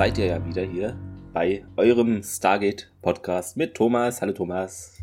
seid ihr ja wieder hier bei eurem Stargate Podcast mit Thomas. Hallo Thomas.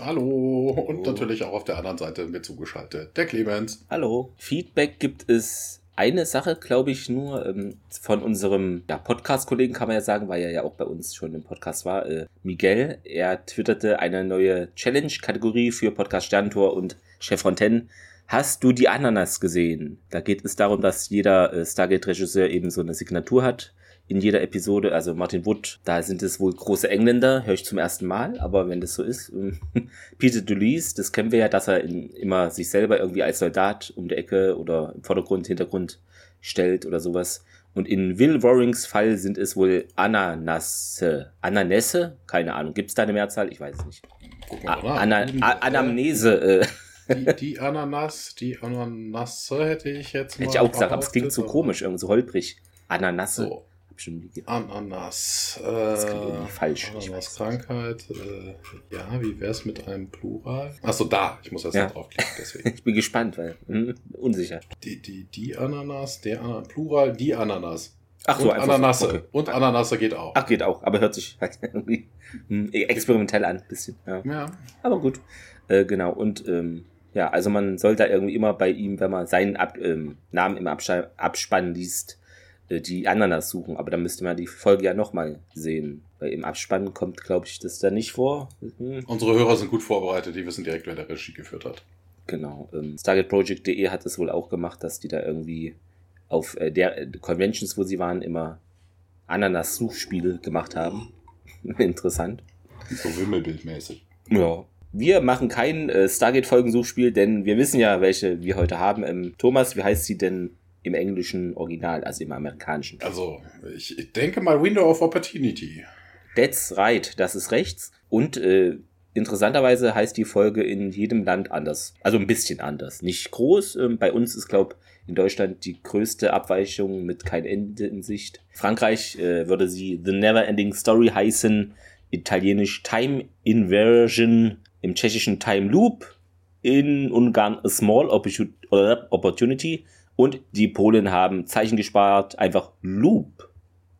Hallo. Und natürlich auch auf der anderen Seite mir zugeschaltet, der Clemens. Hallo. Feedback gibt es eine Sache, glaube ich, nur ähm, von unserem ja, Podcast-Kollegen, kann man ja sagen, weil er ja auch bei uns schon im Podcast war, äh, Miguel. Er twitterte eine neue Challenge-Kategorie für Podcast Sterntor und Chef Fontaine. Hast du die Ananas gesehen? Da geht es darum, dass jeder äh, Stargate-Regisseur eben so eine Signatur hat in jeder Episode. Also Martin Wood, da sind es wohl große Engländer, höre ich zum ersten Mal, aber wenn das so ist. Peter Duluise, das kennen wir ja, dass er in, immer sich selber irgendwie als Soldat um die Ecke oder im Vordergrund, Hintergrund stellt oder sowas. Und in Will Warrings Fall sind es wohl Ananasse. Ananässe? Keine Ahnung. Gibt es da eine Mehrzahl? Ich weiß es nicht. Ana. A Anamnese. Äh, Die, die Ananas, die Ananasse hätte ich jetzt mal hätte ich auch gesagt, aber es klingt so komisch, irgendwie so holprig. Ananasse. So, Nie ge- Ananas. Äh, Das klingt irgendwie falsch. Ich weiß Ananas-Krankheit. Äh, ja, wie wär's mit einem Plural? Achso, da. Ich muss erst Ja. noch draufklicken, deswegen. Ich bin gespannt, weil hm, unsicher. Die, die, die Ananas, der Ananas, Plural, die Ananas. Ach so, und einfach so, Ananasse. okay. Und Ananasse geht auch. Ach, geht auch, aber hört sich halt irgendwie hm, experimentell an, bisschen. Ja. Ja. Aber gut. Äh, genau, und ähm, ja, also man soll da irgendwie immer bei ihm, wenn man seinen Ab ähm, Namen im Abspann, liest, die Ananas suchen. Aber dann müsste man die Folge ja nochmal sehen. Weil im Abspann kommt, glaube ich, das da nicht vor. Hm, Unsere Hörer sind gut vorbereitet, die wissen direkt, wer der Regie geführt hat. Genau. Ähm, StargateProject.de hat es wohl auch gemacht, dass die da irgendwie auf äh, der äh, Conventions, wo sie waren, immer Ananas-Suchspiele gemacht haben. Interessant. So wimmelbildmäßig. Ja. Wir machen kein äh, Stargate-Folgensuchspiel, denn wir wissen ja, welche wir heute haben. Ähm, Thomas, wie heißt sie denn im englischen Original, also im amerikanischen? Also, ich, ich denke mal Window of Opportunity. That's right, das ist rechts. Und äh, interessanterweise heißt die Folge in jedem Land anders. Also ein bisschen anders. Nicht groß. Ähm, bei uns ist, glaube in Deutschland die größte Abweichung mit kein Ende in Sicht. Frankreich äh, würde sie The Never Ending Story heißen. Italienisch Time Inversion. Im tschechischen Time Loop. In Ungarn A Small Opportu- Opportunity. Und die Polen haben Zeichen gespart. Einfach Loop.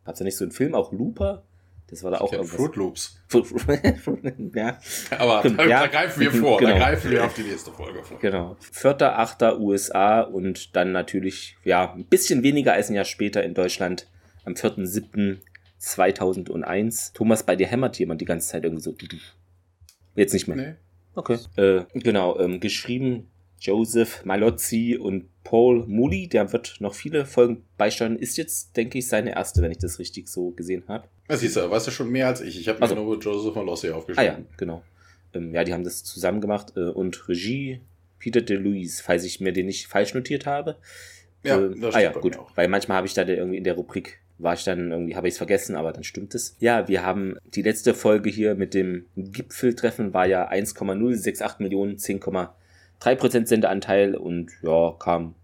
Hat's da nicht so einen Film auch Looper? Das war da auch Ich kenn irgendwas. Fruit Loops. ja, Aber da, ja. da greifen wir vor. Genau. Da greifen wir auf die nächste Folge vor. genau. 4.8. USA und dann natürlich, ja, ein bisschen weniger als ein Jahr später in Deutschland am 4.7.2001. Thomas, bei dir hämmert jemand die ganze Zeit irgendwie so. Jetzt nicht mehr. Nee. Okay. Äh, genau, ähm, geschrieben Joseph Malozzi und Paul Moody, der wird noch viele Folgen beisteuern. Ist jetzt, denke ich, seine erste, wenn ich das richtig so gesehen habe. Ja, siehst du, weißt du schon mehr als ich. Ich habe also, nur Joseph Malozzi aufgeschrieben. Ah ja, genau. Ähm, ja, die haben das zusammen gemacht äh, und Regie Peter DeLuise, falls ich mir den nicht falsch notiert habe. Ja, ähm, das ah ja, gut. Weil manchmal habe ich da irgendwie in der Rubrik war ich dann irgendwie, habe ich es vergessen, aber dann stimmt es. Ja, wir haben die letzte Folge hier mit dem Gipfeltreffen war ja 1,068 Millionen, 10,0 3% Sendeanteil und ja, kam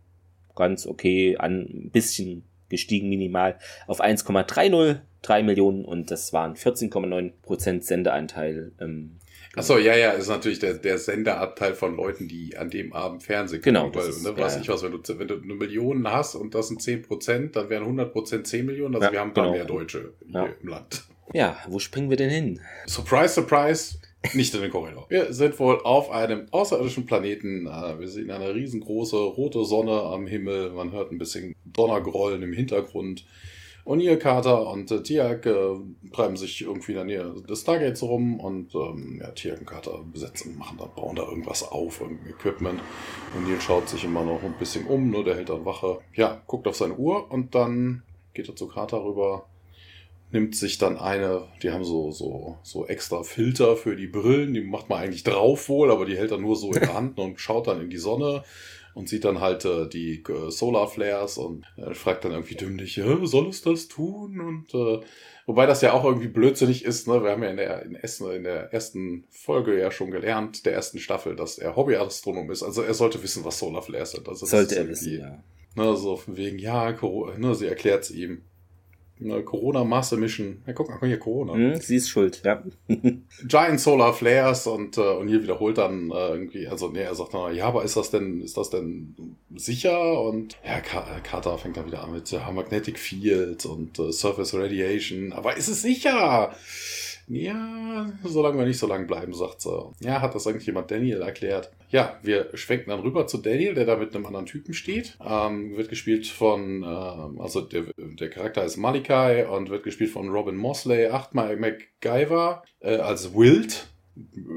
ganz okay an, ein bisschen gestiegen minimal auf 1,303 Millionen und das waren 14,9% Sendeanteil. Ähm, genau. Achso, ja, ja, ist natürlich der, der Sendeanteil von Leuten, die an dem Abend Fernsehen Genau. Weil, ne? ist, ne, ja, was ich was, wenn du, wenn du eine Million hast und das sind 10%, dann wären 100% 10 Millionen, also ja, wir haben genau. dann mehr Deutsche ja. im Land. Ja, wo springen wir denn hin? Surprise, surprise, nicht in den Korridor. Wir sind wohl auf einem außerirdischen Planeten. Äh, Wir sehen eine riesengroße rote Sonne am Himmel. Man hört ein bisschen Donnergrollen im Hintergrund. O'Neill, Carter und äh, Tiag äh, treiben sich irgendwie in der Nähe des Stargates rum und ähm, ja, Tiag und Carter besetzen, machen da, bauen da irgendwas auf, irgendein Equipment. O'Neill schaut sich immer noch ein bisschen um, nur der hält dann Wache. Ja, guckt auf seine Uhr und dann geht er zu Carter rüber, nimmt sich dann eine, die haben so, so, so extra Filter für die Brillen, die macht man eigentlich drauf wohl, aber die hält er nur so in der Hand und schaut dann in die Sonne und sieht dann halt äh, die äh, Solar Flares und äh, fragt dann irgendwie dümmlich, "Hä, soll es das tun? Und äh, wobei das ja auch irgendwie blödsinnig ist, ne? Wir haben ja in der, in, Essen, in der ersten Folge ja schon gelernt, der ersten Staffel, dass er Hobbyastronom ist. Also er sollte wissen, was Solar Flares sind. Also Sollte er wissen, ja. Ne, so von wegen, ja, Coro ne, sie erklärt es ihm. Ne, Corona Master Mission. Ja, guck mal, hier Corona. Hm, sie ist schuld, ja. Giant Solar Flares und, äh, und hier wiederholt dann äh, irgendwie, also nee, er sagt dann, ja, aber ist das denn, ist das denn sicher und ja, Carter fängt dann wieder an mit ja, Magnetic Field und äh, Surface Radiation. Aber ist es sicher? Ja, solange wir nicht so lange bleiben, sagt sie. Ja, hat das eigentlich jemand Daniel erklärt. Ja, wir schwenken dann rüber zu Daniel, der da mit einem anderen Typen steht. Ähm, wird gespielt von, ähm, also der, der Charakter ist Malikai und wird gespielt von Robin Mosley, achtmal MacGyver, äh, als Wild.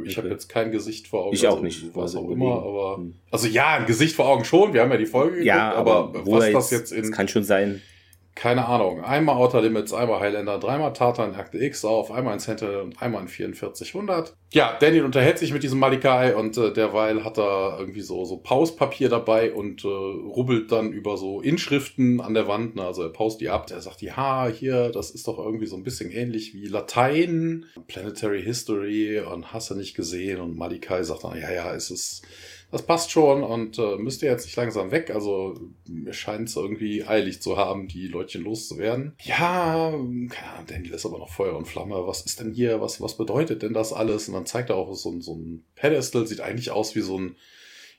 Ich okay. habe jetzt kein Gesicht vor Augen. Ich auch also, nicht. Was auch immer, aber. Hm. Also ja, ein Gesicht vor Augen schon. Wir haben ja die Folge geguckt, ja, aber, aber was das jetzt in. Das kann schon sein keine Ahnung, einmal Outer Limits, einmal Highlander, dreimal Tartan Akte X auf, einmal in Sentinel und einmal in 4400. Ja, Daniel unterhält sich mit diesem Malikai und äh, derweil hat er irgendwie so, so Pauspapier dabei und äh, rubbelt dann über so Inschriften an der Wand. Ne? Also er paust die ab, er sagt, ja, hier, das ist doch irgendwie so ein bisschen ähnlich wie Latein, Planetary History und hast du nicht gesehen und Malikai sagt dann, ja, ja, es ist das passt schon und äh, müsst ihr jetzt nicht langsam weg. Also mir scheint es irgendwie eilig zu haben, die Leutchen loszuwerden. Ja, keine Ahnung, Daniel ist aber noch Feuer und Flamme. Was ist denn hier? Was, was bedeutet denn das alles? Und dann zeigt er auch so, so ein Pedestal, sieht eigentlich aus wie so ein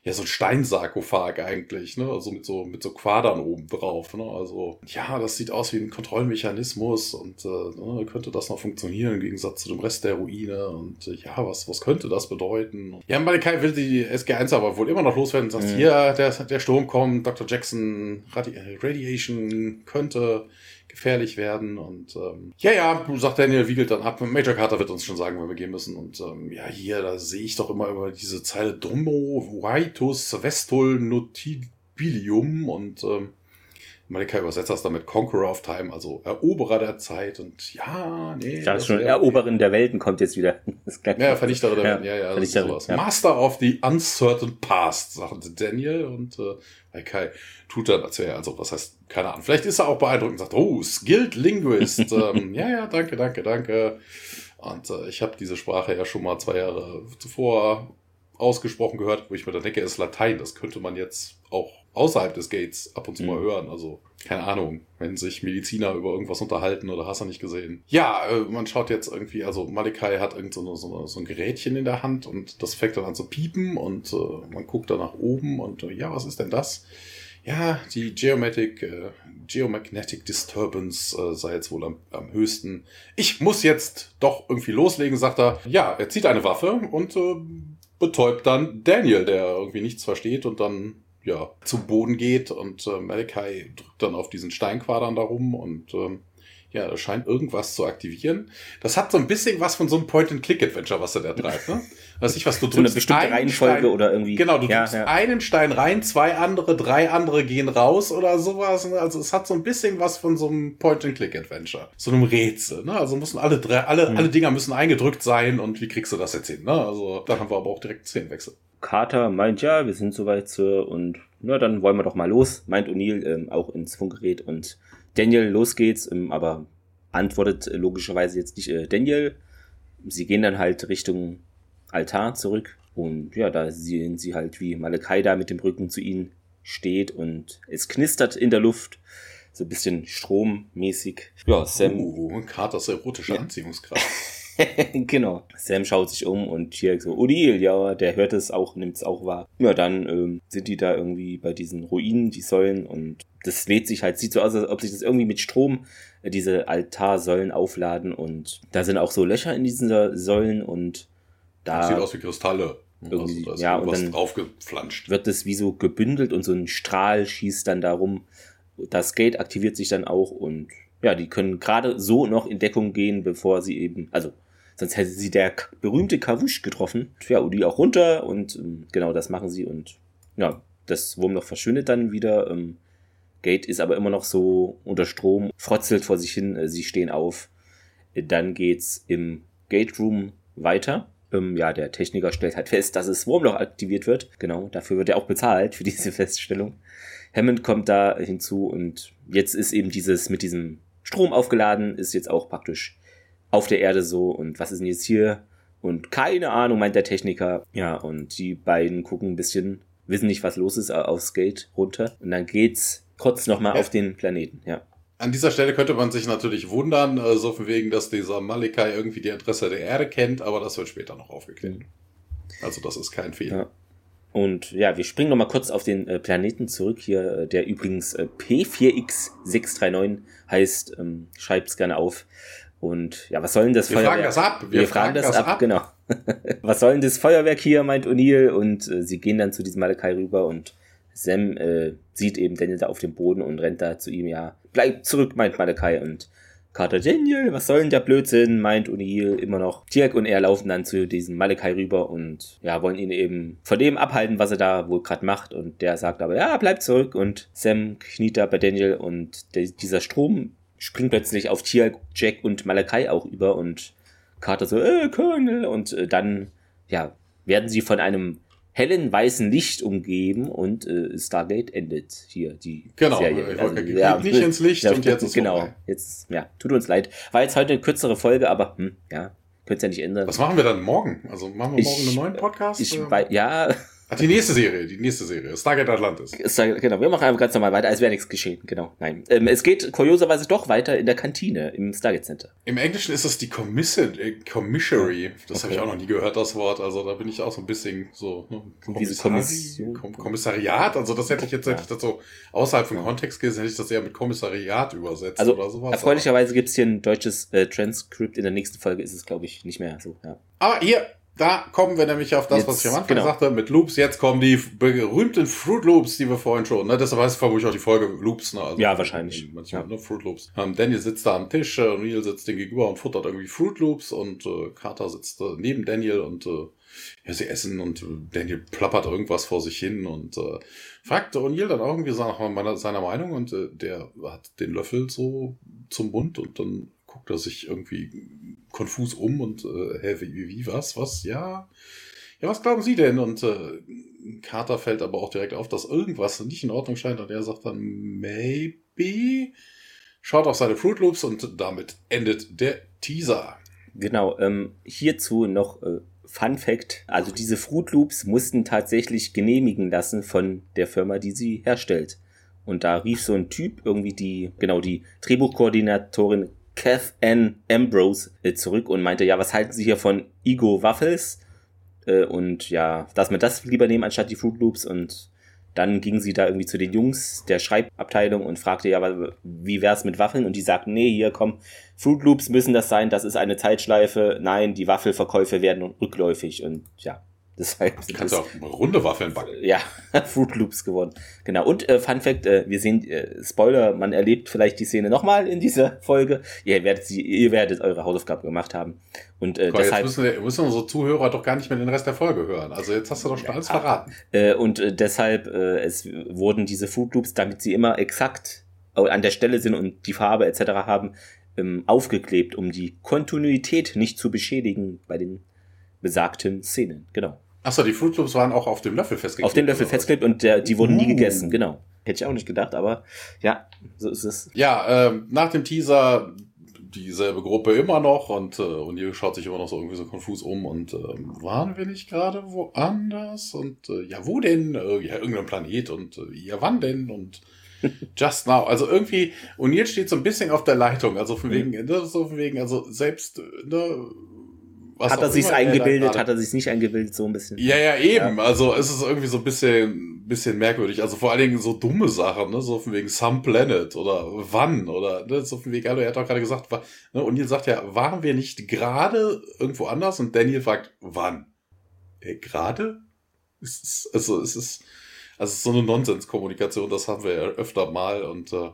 ja, so ein Steinsarkophag eigentlich, ne? Also mit so, mit so Quadern oben drauf, ne? Also, ja, das sieht aus wie ein Kontrollmechanismus und äh, ne, könnte das noch funktionieren im Gegensatz zu dem Rest der Ruine und äh, ja, was, was könnte das bedeuten? Ja, Malakai will die SG1 aber wohl immer noch loswerden und sagt, mhm. hier, der, der Sturm kommt, Dr. Jackson, Radi Radiation könnte gefährlich werden. Und ähm, ja, ja, sagt Daniel, wiegelt dann ab. Major Carter wird uns schon sagen, wenn wir gehen müssen. Und ähm, ja, hier, da sehe ich doch immer über diese Zeile Drummo, Vitus, Vestul, Notibilium und ähm, Malika übersetzt das damit Conqueror of Time, also Eroberer der Zeit und ja, nee. Ich dachte schon, Eroberin der Welten kommt jetzt wieder. ja, Vernichterin der Welten, ja, ja, ja, sowas. Ja. Master of the Uncertain Past, sagte Daniel und äh, Malika tut dann, als wäre also was heißt, keine Ahnung, vielleicht ist er auch beeindruckt und sagt, oh, Skilled Linguist, ähm, ja, ja, danke, danke, danke. Und äh, ich habe diese Sprache ja schon mal zwei Jahre zuvor ausgesprochen gehört, wo ich mir dann denke, ist Latein, das könnte man jetzt auch außerhalb des Gates ab und zu mhm. mal hören. Also, keine Ahnung, wenn sich Mediziner über irgendwas unterhalten oder hast du nicht gesehen. Ja, äh, man schaut jetzt irgendwie, also Malikai hat irgend so, so, so, ein Gerätchen in der Hand und das fängt dann an zu piepen und äh, man guckt da nach oben und äh, ja, was ist denn das? Ja, die Geomatic, äh, Geomagnetic Disturbance äh, sei jetzt wohl am, am höchsten. Ich muss jetzt doch irgendwie loslegen, sagt er. Ja, er zieht eine Waffe und betäubt dann Daniel, der irgendwie nichts versteht und dann ja, zu Boden geht und äh, Malachi drückt dann auf diesen Steinquadern darum und ähm, ja, das scheint irgendwas zu aktivieren. Das hat so ein bisschen was von so einem Point-and-Click-Adventure, was er da treibt, ne? Weiß ich, was du drückst. So eine bestimmte Reihenfolge Stein, oder irgendwie. Genau, du ja, drückst ja. einen Stein rein, zwei andere, drei andere gehen raus oder sowas. Ne? Also es hat so ein bisschen was von so einem Point-and-Click-Adventure. So einem Rätsel, ne? Also müssen alle drei, alle, hm. alle Dinger müssen eingedrückt sein und wie kriegst du das jetzt hin, ne? Also da haben wir aber auch direkt Szenenwechsel. Carter meint, ja, wir sind soweit, Sir, und na, dann wollen wir doch mal los, meint O'Neill ähm, auch ins Funkgerät und Daniel, los geht's, ähm, aber antwortet äh, logischerweise jetzt nicht äh, Daniel. Sie gehen dann halt Richtung Altar zurück und ja, da sehen sie halt, wie Malakai da mit dem Rücken zu ihnen steht und es knistert in der Luft, so ein bisschen strommäßig. Ja, Sam. Uh, Carters erotische ja. Anziehungskraft. genau. Sam schaut sich um und hier so, Odil, ja, der hört es auch, nimmt es auch wahr. Ja, dann ähm, sind die da irgendwie bei diesen Ruinen, die Säulen und das lädt sich halt, sieht so aus, als ob sich das irgendwie mit Strom äh, diese Altarsäulen aufladen und da sind auch so Löcher in diesen Säulen und da. Das sieht aus wie Kristalle. Irgendwie, also, da ist ja, und dann draufgeflanscht. Wird das wie so gebündelt und so ein Strahl schießt dann darum. Das Gate aktiviert sich dann auch und ja, die können gerade so noch in Deckung gehen, bevor sie eben, also sonst hätte sie der berühmte Kavush getroffen. Ja, die auch runter und ähm, genau das machen sie und ja, das Wurmloch verschwindet dann wieder. Ähm, Gate ist aber immer noch so unter Strom, frotzelt vor sich hin, äh, sie stehen auf. Dann geht's im Gate Room weiter. Ähm, ja, der Techniker stellt halt fest, dass das Wurmloch aktiviert wird. Genau, dafür wird er auch bezahlt für diese Feststellung. Hammond kommt da hinzu und jetzt ist eben dieses mit diesem Strom aufgeladen, ist jetzt auch praktisch auf der Erde so. Und was ist denn jetzt hier? Und keine Ahnung, meint der Techniker. Ja, und die beiden gucken ein bisschen, wissen nicht, was los ist, aufs Gate runter. Und dann geht's kurz nochmal ja. auf den Planeten, ja. An dieser Stelle könnte man sich natürlich wundern, äh, so von wegen, dass dieser Malikai irgendwie die Adresse der Erde kennt, aber das wird später noch aufgeklärt. Mhm. Also das ist kein Fehler. Ja. Und ja, wir springen nochmal kurz auf den äh, Planeten zurück hier, äh, der übrigens äh, P4X639 heißt. Ähm, Schreibt's gerne auf. Und ja, was soll denn das wir Feuerwerk? Wir fragen das ab. Wir, wir fragen, das, das ab, ab, genau. was soll denn das Feuerwerk hier, meint O'Neill. Und äh, sie gehen dann zu diesem Malakai rüber und Sam äh, sieht eben Daniel da auf dem Boden und rennt da zu ihm, ja, bleib zurück, meint Malakai. Und Carter, Daniel, was soll denn der Blödsinn, meint O'Neill immer noch. Tirk und er laufen dann zu diesem Malakai rüber und ja, wollen ihn eben von dem abhalten, was er da wohl gerade macht. Und der sagt aber, ja, bleib zurück. Und Sam kniet da bei Daniel und der, dieser Strom springt plötzlich auf Tirk, Jack und Malakai auch über und Carter so, äh, Colonel. Und äh, dann, ja, werden sie von einem hellen weißen Licht umgeben und äh, Stargate endet hier die genau, Serie. Also, ja, nicht ins Licht ja, und jetzt ist Genau, vorbei. jetzt, ja, tut uns leid. War jetzt heute eine kürzere Folge, aber hm, ja, könnt ja nicht ändern. Was machen wir dann morgen? Also machen wir morgen ich, einen neuen Podcast? Ich, ja, Ach, die nächste Serie, die nächste Serie. Stargate Atlantis. Stargate, genau, wir machen einfach ganz normal weiter, als wäre nichts geschehen. Genau, nein. Ähm, es geht kurioserweise doch weiter in der Kantine im Stargate Center. Im Englischen ist es die Commission, äh, Commissary. Das okay. habe ich auch noch nie gehört, das Wort. Also da bin ich auch so ein bisschen so. Ne, Kommissari Kom Kommissariat, also das hätte ich jetzt, hätte ich das so außerhalb von Kontext gesehen, hätte ich das eher mit Kommissariat übersetzt also, oder sowas. Erfreulicherweise gibt es hier ein deutsches äh, Transkript. In der nächsten Folge ist es, glaube ich, nicht mehr so. Ja. Aber hier, da kommen wir nämlich auf das, jetzt, was ich am Anfang genau. sagte, mit Loops. Jetzt kommen die berühmten Fruit Loops, die wir vorhin schon, ne? Deshalb heißt vermutlich auch die Folge Loops, ne? Also ja, wahrscheinlich. Manchmal, ja. ne? Fruit Loops. Ähm, Daniel sitzt da am Tisch, äh, Neil sitzt dem gegenüber und futtert irgendwie Fruit Loops und äh, Carter sitzt äh, neben Daniel und äh, ja, sie essen und äh, Daniel plappert irgendwas vor sich hin und äh, fragt O'Neill dann auch irgendwie nach seiner Meinung und äh, der hat den Löffel so zum Mund und dann guckt er sich irgendwie konfus um und äh, hä, wie, wie, was, was, ja. Ja, was glauben Sie denn? Und äh, Carter fällt aber auch direkt auf, dass irgendwas nicht in Ordnung scheint und er sagt dann, maybe. Schaut auf seine Fruit Loops und damit endet der Teaser. Genau, ähm, hierzu noch äh, Fun Fact, also diese Fruit Loops mussten tatsächlich genehmigen lassen von der Firma, die sie herstellt. Und da rief so ein Typ irgendwie die, genau, die Drehbuchkoordinatorin Kath Ann Ambrose äh, zurück und meinte, ja, was halten Sie hier von Ego Waffles? Äh, und ja, dass wir das lieber nehmen anstatt die Fruit Loops und dann ging sie da irgendwie zu den Jungs der Schreibabteilung und fragte, ja, wie wär's mit Waffeln? Und die sagten, nee, hier komm, Fruit Loops müssen das sein, das ist eine Zeitschleife. Nein, die Waffelverkäufe werden rückläufig und ja, Deshalb du kannst auch runde Waffeln backen. Ja, Fruit Loops geworden. Genau. Und äh, Fun Fact, äh, wir sehen, äh, Spoiler, man erlebt vielleicht die Szene nochmal in dieser Folge. Ihr werdet sie, ihr werdet eure Hausaufgaben gemacht haben. Und äh, Komm, deshalb. Jetzt müssen, wir, müssen unsere Zuhörer doch gar nicht mehr den Rest der Folge hören. Also jetzt hast du doch schon alles verraten. Äh, und äh, deshalb, äh, es wurden diese Fruit Loops, damit sie immer exakt an der Stelle sind und die Farbe etc. haben, ähm, aufgeklebt, um die Kontinuität nicht zu beschädigen bei den besagten Szenen. Genau. Achso, die Fruit Loops waren auch auf dem Löffel festgeklebt. Auf dem Löffel festgeklebt und der, die wurden uh. nie gegessen, genau. Hätte ich auch nicht gedacht, aber ja, so ist es. Ja, ähm, nach dem Teaser dieselbe Gruppe immer noch und, äh, und ihr schaut sich immer noch so irgendwie so konfus um und äh, waren wir nicht gerade woanders? Und äh, ja, wo denn? Äh, ja, irgendein Planet und äh, ja, wann denn? Und just now. Also irgendwie, und jetzt steht so ein bisschen auf der Leitung, also von mhm. wegen, ne, so von wegen, also selbst, ne, was hat er sich's eingebildet, hat er sich's nicht eingebildet, so ein bisschen. Ja, ja, eben. Ja. Also es ist irgendwie so ein bisschen, bisschen merkwürdig. Also vor allen Dingen so dumme Sachen, ne? So von wegen Some Planet oder wann oder ne? so von wegen, also er hat doch gerade gesagt, war, ne? und ihr sagt ja, waren wir nicht gerade irgendwo anders? Und Daniel fragt, wann? Äh, gerade? also es ist, also es ist so eine Nonsenskommunikation, das haben wir ja öfter mal und äh,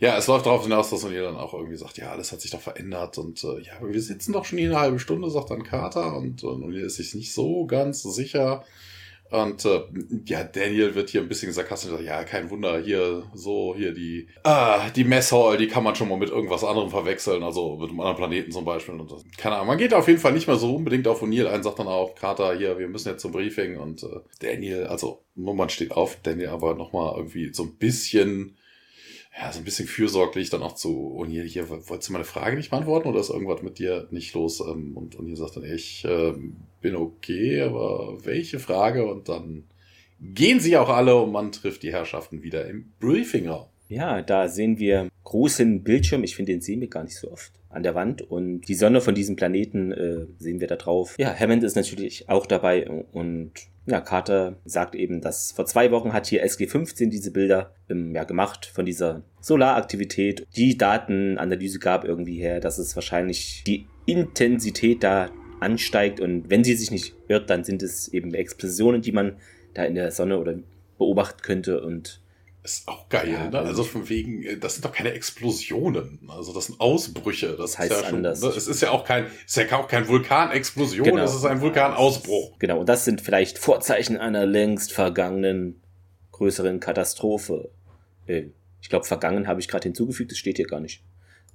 ja, es läuft darauf hinaus, dass O'Neill dann auch irgendwie sagt, ja, alles hat sich doch verändert und äh, ja, wir sitzen doch schon hier eine halbe Stunde, sagt dann Carter und, und O'Neill ist sich nicht so ganz sicher. Und äh, ja, Daniel wird hier ein bisschen sarkastisch sagt, ja, kein Wunder, hier so, hier die, ah, die Messhall, die kann man schon mal mit irgendwas anderem verwechseln, also mit einem anderen Planeten zum Beispiel. Und das, keine Ahnung, man geht auf jeden Fall nicht mehr so unbedingt auf O'Neill ein, sagt dann auch, Carter, hier, wir müssen jetzt zum Briefing und äh, Daniel, also man steht auf, Daniel aber nochmal irgendwie so ein bisschen ja, so ein bisschen fürsorglich dann auch zu, und hier, hier, wolltest du meine Frage nicht beantworten oder ist irgendwas mit dir nicht los? Ähm, und, und sagt dann, ich äh, bin okay, aber welche Frage? Und dann gehen sie auch alle und man trifft die Herrschaften wieder im Briefingraum. Ja, da sehen wir großen Bildschirm. Ich finde, den sehen wir gar nicht so oft an der Wand. Und die Sonne von diesem Planeten äh, sehen wir da drauf. Ja, Hammond ist natürlich auch dabei. Und ja, Carter sagt eben, dass vor zwei Wochen hat hier SG15 diese Bilder ähm, ja, gemacht von dieser Solaraktivität. Die Datenanalyse gab irgendwie her, dass es wahrscheinlich die Intensität da ansteigt. Und wenn sie sich nicht irrt, dann sind es eben Explosionen, die man da in der Sonne oder beobachten könnte. Und ist auch geil, ja, ne? Also von wegen, äh, das sind doch keine Explosionen. Also das sind Ausbrüche. Das, das heißt ist ja anders. Ne? Es ist ja auch kein, ist ja auch kein Vulkanexplosion, genau. es ist ein Vulkanausbruch. Genau, und das sind vielleicht Vorzeichen einer längst vergangenen größeren Katastrophe. Äh, ich glaube, vergangen habe ich gerade hinzugefügt, das steht hier gar nicht.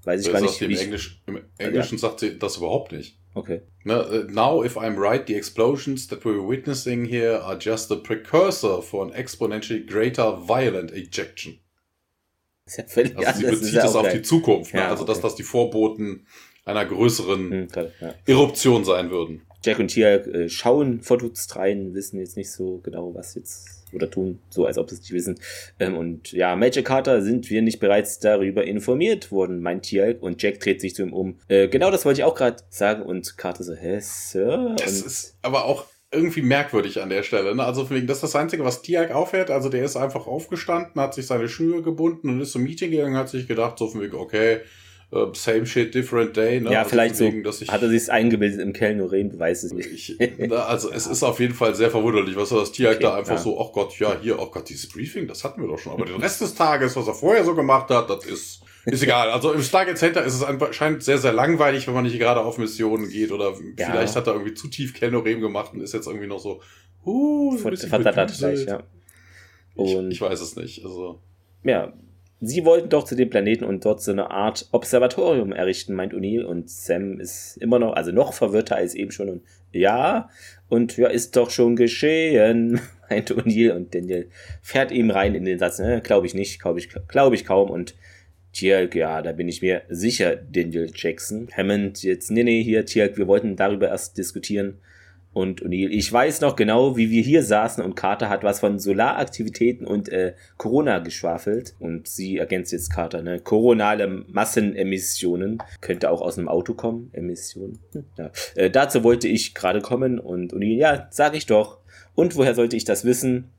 Weiß ich das gar nicht. Im, Englisch, Im Englischen ja. sagt sie das überhaupt nicht. Okay. Uh, now, if I'm right, the explosions that we're witnessing here are just a precursor for an exponentially greater violent ejection. Ist ja völlig also sie bezieht es auf die Zukunft. Ne? Ja, also, okay. dass das die Vorboten einer größeren hm, klar, ja. Eruption sein würden. Jack und Tia äh, schauen verdutzt rein, wissen jetzt nicht so genau, was jetzt oder tun so, als ob sie es nicht wissen. Ähm, und ja, Magic Carter sind wir nicht bereits darüber informiert worden, meint Tialk. Und Jack dreht sich zu ihm um. Äh, genau das wollte ich auch gerade sagen. Und Carter so, hä, Sir? Das ist aber auch irgendwie merkwürdig an der Stelle. Ne? Also wegen, das ist das Einzige, was Tiag aufhört. Also der ist einfach aufgestanden, hat sich seine Schuhe gebunden und ist zum Meeting gegangen, hat sich gedacht, so von wegen, okay, Uh, same shit, different day. Ne? Ja, also vielleicht so. Ich, hat er sich eingebildet im Kell nur reden, weiß es nicht. Ich, also es ist auf jeden Fall sehr verwunderlich, was er das Tier okay, da einfach ja. so, ach Gott, ja, hier, ach Gott, dieses Briefing, das hatten wir doch schon. Aber den Rest des Tages, was er vorher so gemacht hat, das ist, ist egal. Also im Stargate Center ist es anscheinend sehr, sehr langweilig, wenn man nicht gerade auf Missionen geht oder ja. vielleicht hat er irgendwie zu tief Kellnorem gemacht und ist jetzt irgendwie noch so, uh, so ein bisschen gleich, ja. Ich, ich weiß es nicht. Also ja, Sie wollten doch zu dem Planeten und dort so eine Art Observatorium errichten, meint O'Neill. Und Sam ist immer noch, also noch verwirrter als eben schon. Und ja, und ja, ist doch schon geschehen, meint O'Neill. Und Daniel fährt ihm rein in den Satz, ne, glaube ich nicht, glaube ich, glaube ich kaum. Und Tjalk, ja, da bin ich mir sicher, Daniel Jackson. Hammond, jetzt, nee, nee, hier, Tjalk, wir wollten darüber erst diskutieren und O'Neill. Ich weiß noch genau, wie wir hier saßen und Carter hat was von Solaraktivitäten und äh, Corona geschwafelt. Und sie ergänzt jetzt Carter, ne? Koronale Massenemissionen. Könnte auch aus einem Auto kommen. Emissionen. Hm, ja. Äh, dazu wollte ich gerade kommen und O'Neill, ja, sag ich doch. Und woher sollte ich das wissen?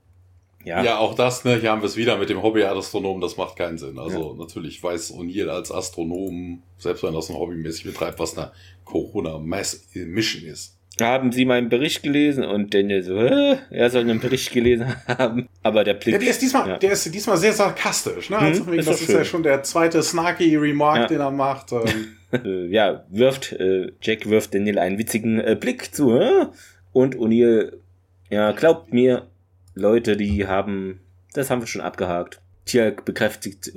Ja. ja, auch das, ne, hier haben wir es wieder mit dem Hobby-Astronomen, das macht keinen Sinn. Also ja. natürlich weiß O'Neill als Astronom, selbst wenn er das ein hobbymäßig betreibt, was eine Corona-Mass-Mission ist. Haben Sie meinen Bericht gelesen? Und Daniel so, Hä? er soll einen Bericht gelesen haben. Aber der Blick. Ja, der ist diesmal, ja. der ist diesmal sehr sarkastisch. Ne? Also, hm, das ist, ist ja schon der zweite snarky Remark, ja. den er macht. Ähm. Äh, ja, wirft, äh, Jack wirft Daniel einen witzigen äh, Blick zu. Hä? Und O'Neill, ja, glaubt mir, Leute, die haben, das haben wir schon abgehakt. Tjalk bekräftigt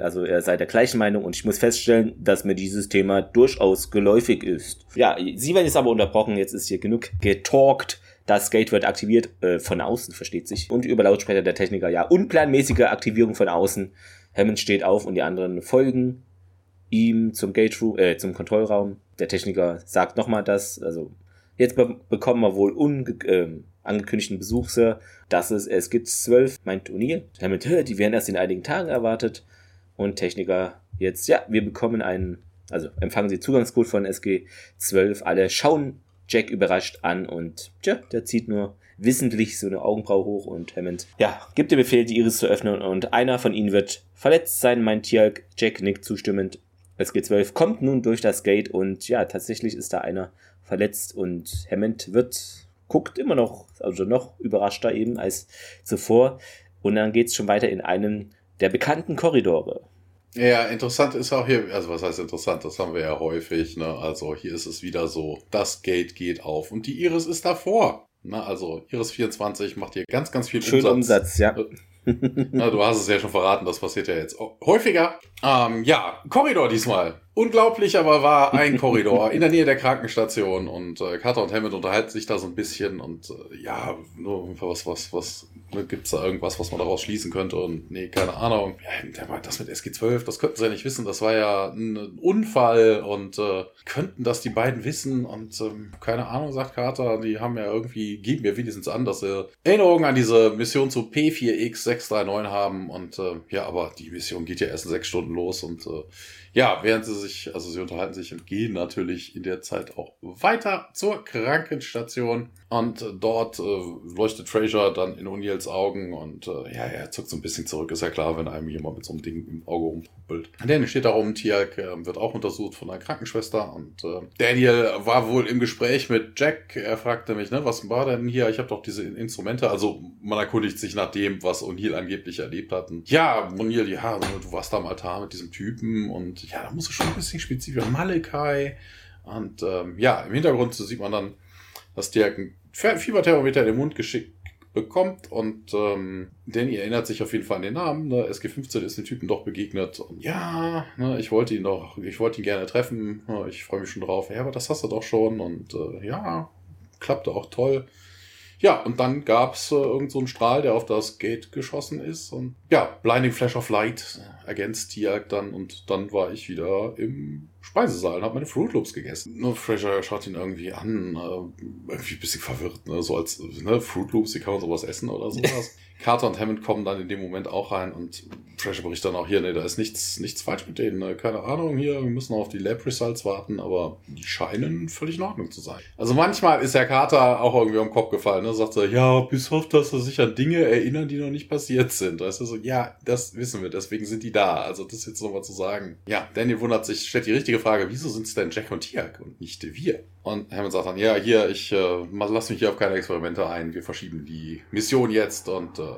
also er sei der gleichen Meinung und ich muss feststellen, dass mir dieses Thema durchaus geläufig ist. Ja, sie werden jetzt aber unterbrochen, jetzt ist hier genug getalkt. Das Gate wird aktiviert äh, von außen, versteht sich. Und über Lautsprecher der Techniker, ja, unplanmäßige Aktivierung von außen. Hammond steht auf und die anderen folgen ihm zum Gate Room, äh, zum Kontrollraum. Der Techniker sagt nochmal das, also jetzt be bekommen wir wohl unge äh, angekündigten Besuch, Sir. Das ist es gibt zwölf, meint O'Neill. Damit, die werden erst in einigen Tagen erwartet. Und Techniker jetzt, ja, wir bekommen einen, also empfangen Sie Zugangscode von SG12. Alle schauen Jack überrascht an und tja, der zieht nur wissentlich so eine Augenbraue hoch und Hammond, ja, gibt den Befehl, die Iris zu öffnen und einer von ihnen wird verletzt sein, meint Tialk. Jack nickt zustimmend. SG12 kommt nun durch das Gate und ja, tatsächlich ist da einer verletzt und Hammond wird guckt immer noch, also noch überraschter eben als zuvor. Und dann geht es schon weiter in einen der bekannten Korridore. Ja, interessant ist auch hier, also was heißt interessant, das haben wir ja häufig, ne? Also hier ist es wieder so, das Gate geht auf und die Iris ist davor. Na, also Iris 24 macht hier ganz, ganz viel Schön Umsatz. Umsatz, ja. Na, du hast es ja schon verraten, das passiert ja jetzt häufiger. Ähm, ja, Korridor diesmal. Unglaublich, aber war ein Korridor in der Nähe der Krankenstation und äh, Carter und Hammond unterhalten sich da so ein bisschen und äh, ja, nur was, was, was Ne, Gibt es da irgendwas, was man daraus schließen könnte? Und nee, keine Ahnung. Ja, das mit SG12, das könnten sie ja nicht wissen. Das war ja ein Unfall und äh, könnten das die beiden wissen? Und ähm, keine Ahnung, sagt Carter, die haben ja irgendwie, geben mir wenigstens an, dass sie Erinnerungen an diese Mission zu P4X639 haben. Und äh, ja, aber die Mission geht ja erst in sechs Stunden los und äh, ja, während sie sich, also sie unterhalten sich und gehen natürlich in der Zeit auch weiter zur Krankenstation. Und äh, dort äh, leuchtet Fraser dann in O'Neills Augen und äh, ja, er zuckt so ein bisschen zurück. Ist ja klar, wenn einem jemand mit so einem Ding im Auge rumpuppelt. Daniel steht da rum, Tiak äh, wird auch untersucht von einer Krankenschwester und äh, Daniel war wohl im Gespräch mit Jack. Er fragte mich, ne, was war denn hier? Ich habe doch diese Instrumente. Also man erkundigt sich nach dem, was O'Neill angeblich erlebt hat. Und, ja, O'Neill, ja, du warst da am Altar mit diesem Typen und ja, da musst du schon ein bisschen spezifisch. Malakai. Und ähm, ja, im Hintergrund sieht man dann, dass Dirk ein Fieberthermometer in den Mund geschickt bekommt und ähm, Danny erinnert sich auf jeden Fall an den Namen. Ne? SG15 ist dem Typen doch begegnet. Und ja, ne, ich wollte ihn doch, ich wollte ihn gerne treffen. Ne? Ich freue mich schon drauf. Ja, aber das hast du doch schon. Und äh, ja, klappte auch toll. Ja, und dann gab's äh, irgend so einen Strahl, der auf das Gate geschossen ist. Und ja, Blinding Flash of Light ergänzt Tiag dann. Und dann war ich wieder im Speisesaal und habe meine Fruit Loops gegessen. Nur Fraser schaut ihn irgendwie an, äh, irgendwie ein bisschen verwirrt, ne? so als ne, Fruit Loops, wie kann man sowas essen oder sowas. Carter und Hammond kommen dann in dem Moment auch rein und Fraser berichtet dann auch hier, ne, da ist nichts, nichts falsch mit denen, ne? keine Ahnung hier, wir müssen auf die Lab Results warten, aber die scheinen völlig in Ordnung zu sein. Also manchmal ist Herr Carter auch irgendwie am Kopf gefallen, ne, sagt er, ja, bis auf, dass er sich an Dinge erinnern, die noch nicht passiert sind. Weißt du, so, ja, das wissen wir, deswegen sind die da. Also das jetzt nochmal zu sagen. Ja, Daniel wundert sich, stellt die richtige Frage, wieso sind es denn Jack und Tiak und nicht wir? Und Hammond sagt dann, ja, hier, ich äh, lass mich hier auf keine Experimente ein, wir verschieben die Mission jetzt und äh,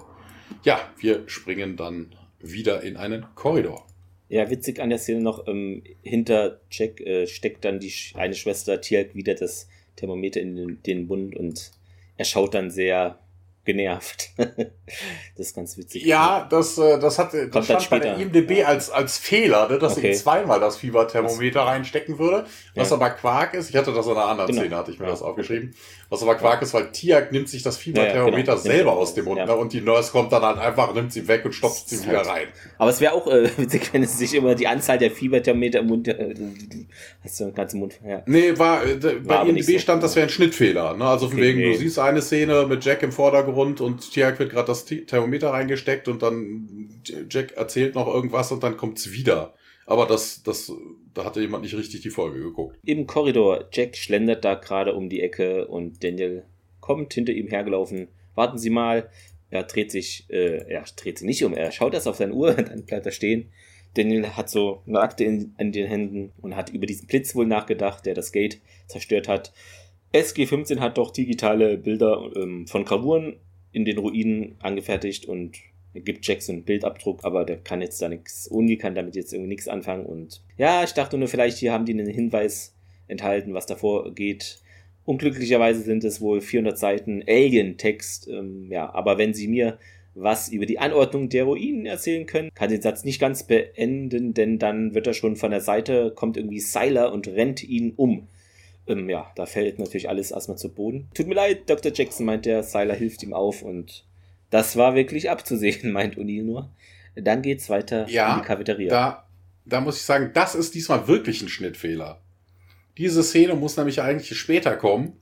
ja, wir springen dann wieder in einen Korridor. Ja, witzig an der Szene noch, ähm, hinter Jack äh, steckt dann die eine Schwester Tiak wieder das Thermometer in den, den Mund und er schaut dann sehr genervt. das ist ganz witzig. Ja, das, äh, das hat das Kommt stand bei der IMDB ja. als, als Fehler, ne, dass okay. ich zweimal das Fieberthermometer reinstecken würde. Was ja. aber Quark ist, ich hatte das in einer anderen genau. Szene, hatte ich mir ja. das aufgeschrieben. Was aber Quark ist, weil Tiak nimmt sich das Fieberthermometer genau. selber aus dem Mund ne, und die Nurse kommt dann halt einfach, nimmt sie weg und stopft sie wieder rein. Aber es wäre auch äh, witzig, wenn es sich immer die Anzahl der Fieberthermometer im Mund, äh, hast du den ganzen Mund, ja. Nee, war, äh, bei IMDB so. stand, das wäre ein Schnittfehler, ne, also von okay, wegen, nee. du siehst eine Szene mit Jack im Vordergrund und Tiag wird gerade das Thermometer reingesteckt und dann Jack erzählt noch irgendwas und dann kommt's wieder. Aber das, das, da hatte jemand nicht richtig die Folge geguckt. Im Korridor, Jack schlendert da gerade um die Ecke und Daniel kommt hinter ihm hergelaufen. Warten Sie mal. Er dreht sich, äh, er dreht sich nicht um, er schaut erst auf seine Uhr, dann bleibt er stehen. Daniel hat so eine Akte in, in den Händen und hat über diesen Blitz wohl nachgedacht, der das Gate zerstört hat. SG-15 hat doch digitale Bilder ähm, von Gravuren in den Ruinen angefertigt und gibt Jackson einen Bildabdruck, aber der kann jetzt da nichts, Uni kann damit jetzt irgendwie nichts anfangen und ja, ich dachte nur, vielleicht hier haben die einen Hinweis enthalten, was davor geht. Unglücklicherweise sind es wohl 400 Seiten Alien-Text, ähm, ja, aber wenn sie mir was über die Anordnung der Ruinen erzählen können, kann den Satz nicht ganz beenden, denn dann wird er schon von der Seite, kommt irgendwie Seiler und rennt ihn um. Ähm, ja, da fällt natürlich alles erstmal zu Boden. Tut mir leid, Dr. Jackson meint der, Seiler hilft ihm auf und das war wirklich abzusehen, meint O'Neill nur. Dann geht's weiter ja, in die Cafeteria. Da, da muss ich sagen, das ist diesmal wirklich ein Schnittfehler. Diese Szene muss nämlich eigentlich später kommen.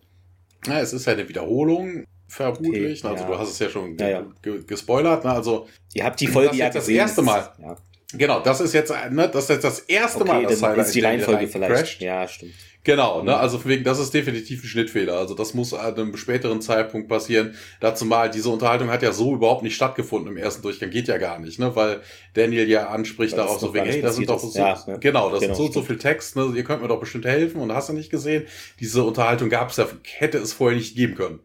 Ja, es ist ja eine Wiederholung, vermutlich. Okay, also ja. du hast es ja schon ja, ja. gespoilert. Ne? Also, Ihr habt die Folge ja gesehen. Das erste Mal. Genau, das ist jetzt, ne, das ist jetzt das erste okay, Mal, dass dann ist die Reihenfolge vielleicht. Crasht. Ja, stimmt. Genau, ne, mhm. also wegen, das ist definitiv ein Schnittfehler. Also das muss an einem späteren Zeitpunkt passieren. Dazu mal, diese Unterhaltung hat ja so überhaupt nicht stattgefunden im ersten Durchgang, geht ja gar nicht, ne, weil Daniel ja anspricht darauf so wegen, hey, das sind doch so, ja, ne? genau, das genau, sind so, so viel Text, ne, ihr könnt mir doch bestimmt helfen und hast du nicht gesehen. Diese Unterhaltung gab es ja, hätte es vorher nicht geben können.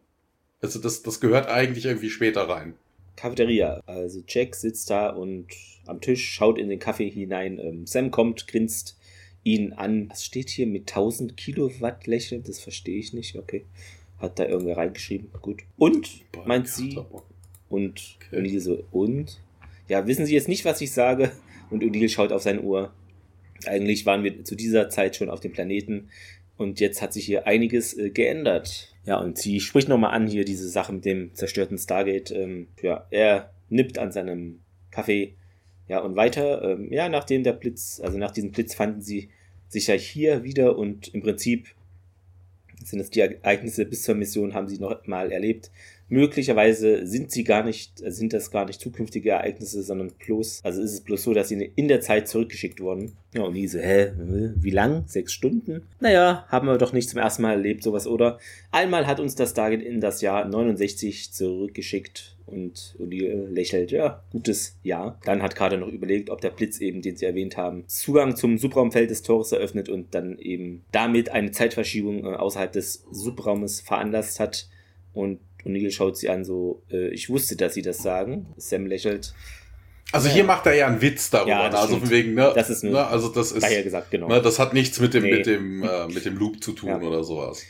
Also das, das gehört eigentlich irgendwie später rein. Cafeteria. Also Jack sitzt da und am Tisch schaut in den Kaffee hinein. Ähm, Sam kommt, grinst ihn an. Was steht hier mit 1000 Kilowatt lächeln? Das verstehe ich nicht. Okay. Hat da irgendwer reingeschrieben. Gut. Und, meint sie. Und okay. O'Neill so, und? Ja, wissen Sie jetzt nicht, was ich sage? Und O'Neill schaut auf seine Uhr. Eigentlich waren wir zu dieser Zeit schon auf dem Planeten. Und jetzt hat sich hier einiges äh, geändert. Ja, und sie spricht nochmal an hier diese Sache mit dem zerstörten Stargate. Ähm, ja, er nippt an seinem Kaffee. Ja, und weiter, ähm, ja, nachdem der Blitz, also nach diesem Blitz fanden sie sich ja hier wieder und im Prinzip sind es die Ereignisse bis zur Mission, haben sie noch mal erlebt. Möglicherweise sind sie gar nicht, sind das gar nicht zukünftige Ereignisse, sondern bloß, also ist es bloß so, dass sie in der Zeit zurückgeschickt wurden. Ja, und diese, hä, wie lang? Sechs Stunden? Naja, haben wir doch nicht zum ersten Mal erlebt, sowas, oder? Einmal hat uns das Stargate in das Jahr 69 zurückgeschickt und Uli lächelt, ja, gutes Jahr. Dann hat Carter noch überlegt, ob der Blitz eben, den sie erwähnt haben, Zugang zum Subraumfeld des Tores eröffnet und dann eben damit eine Zeitverschiebung äh, außerhalb des Subraumes veranlasst hat. Und O'Neill schaut sie an, so, äh, ich wusste, dass sie das sagen. Sam lächelt. Also hier macht er ja einen Witz darüber, Ja, das also von wegen, ne? Das ist ne, also das ist, Daher gesagt, genau. ne, das hat nichts mit dem, Nee. mit dem, äh, mit dem Loop zu tun Ja. oder sowas.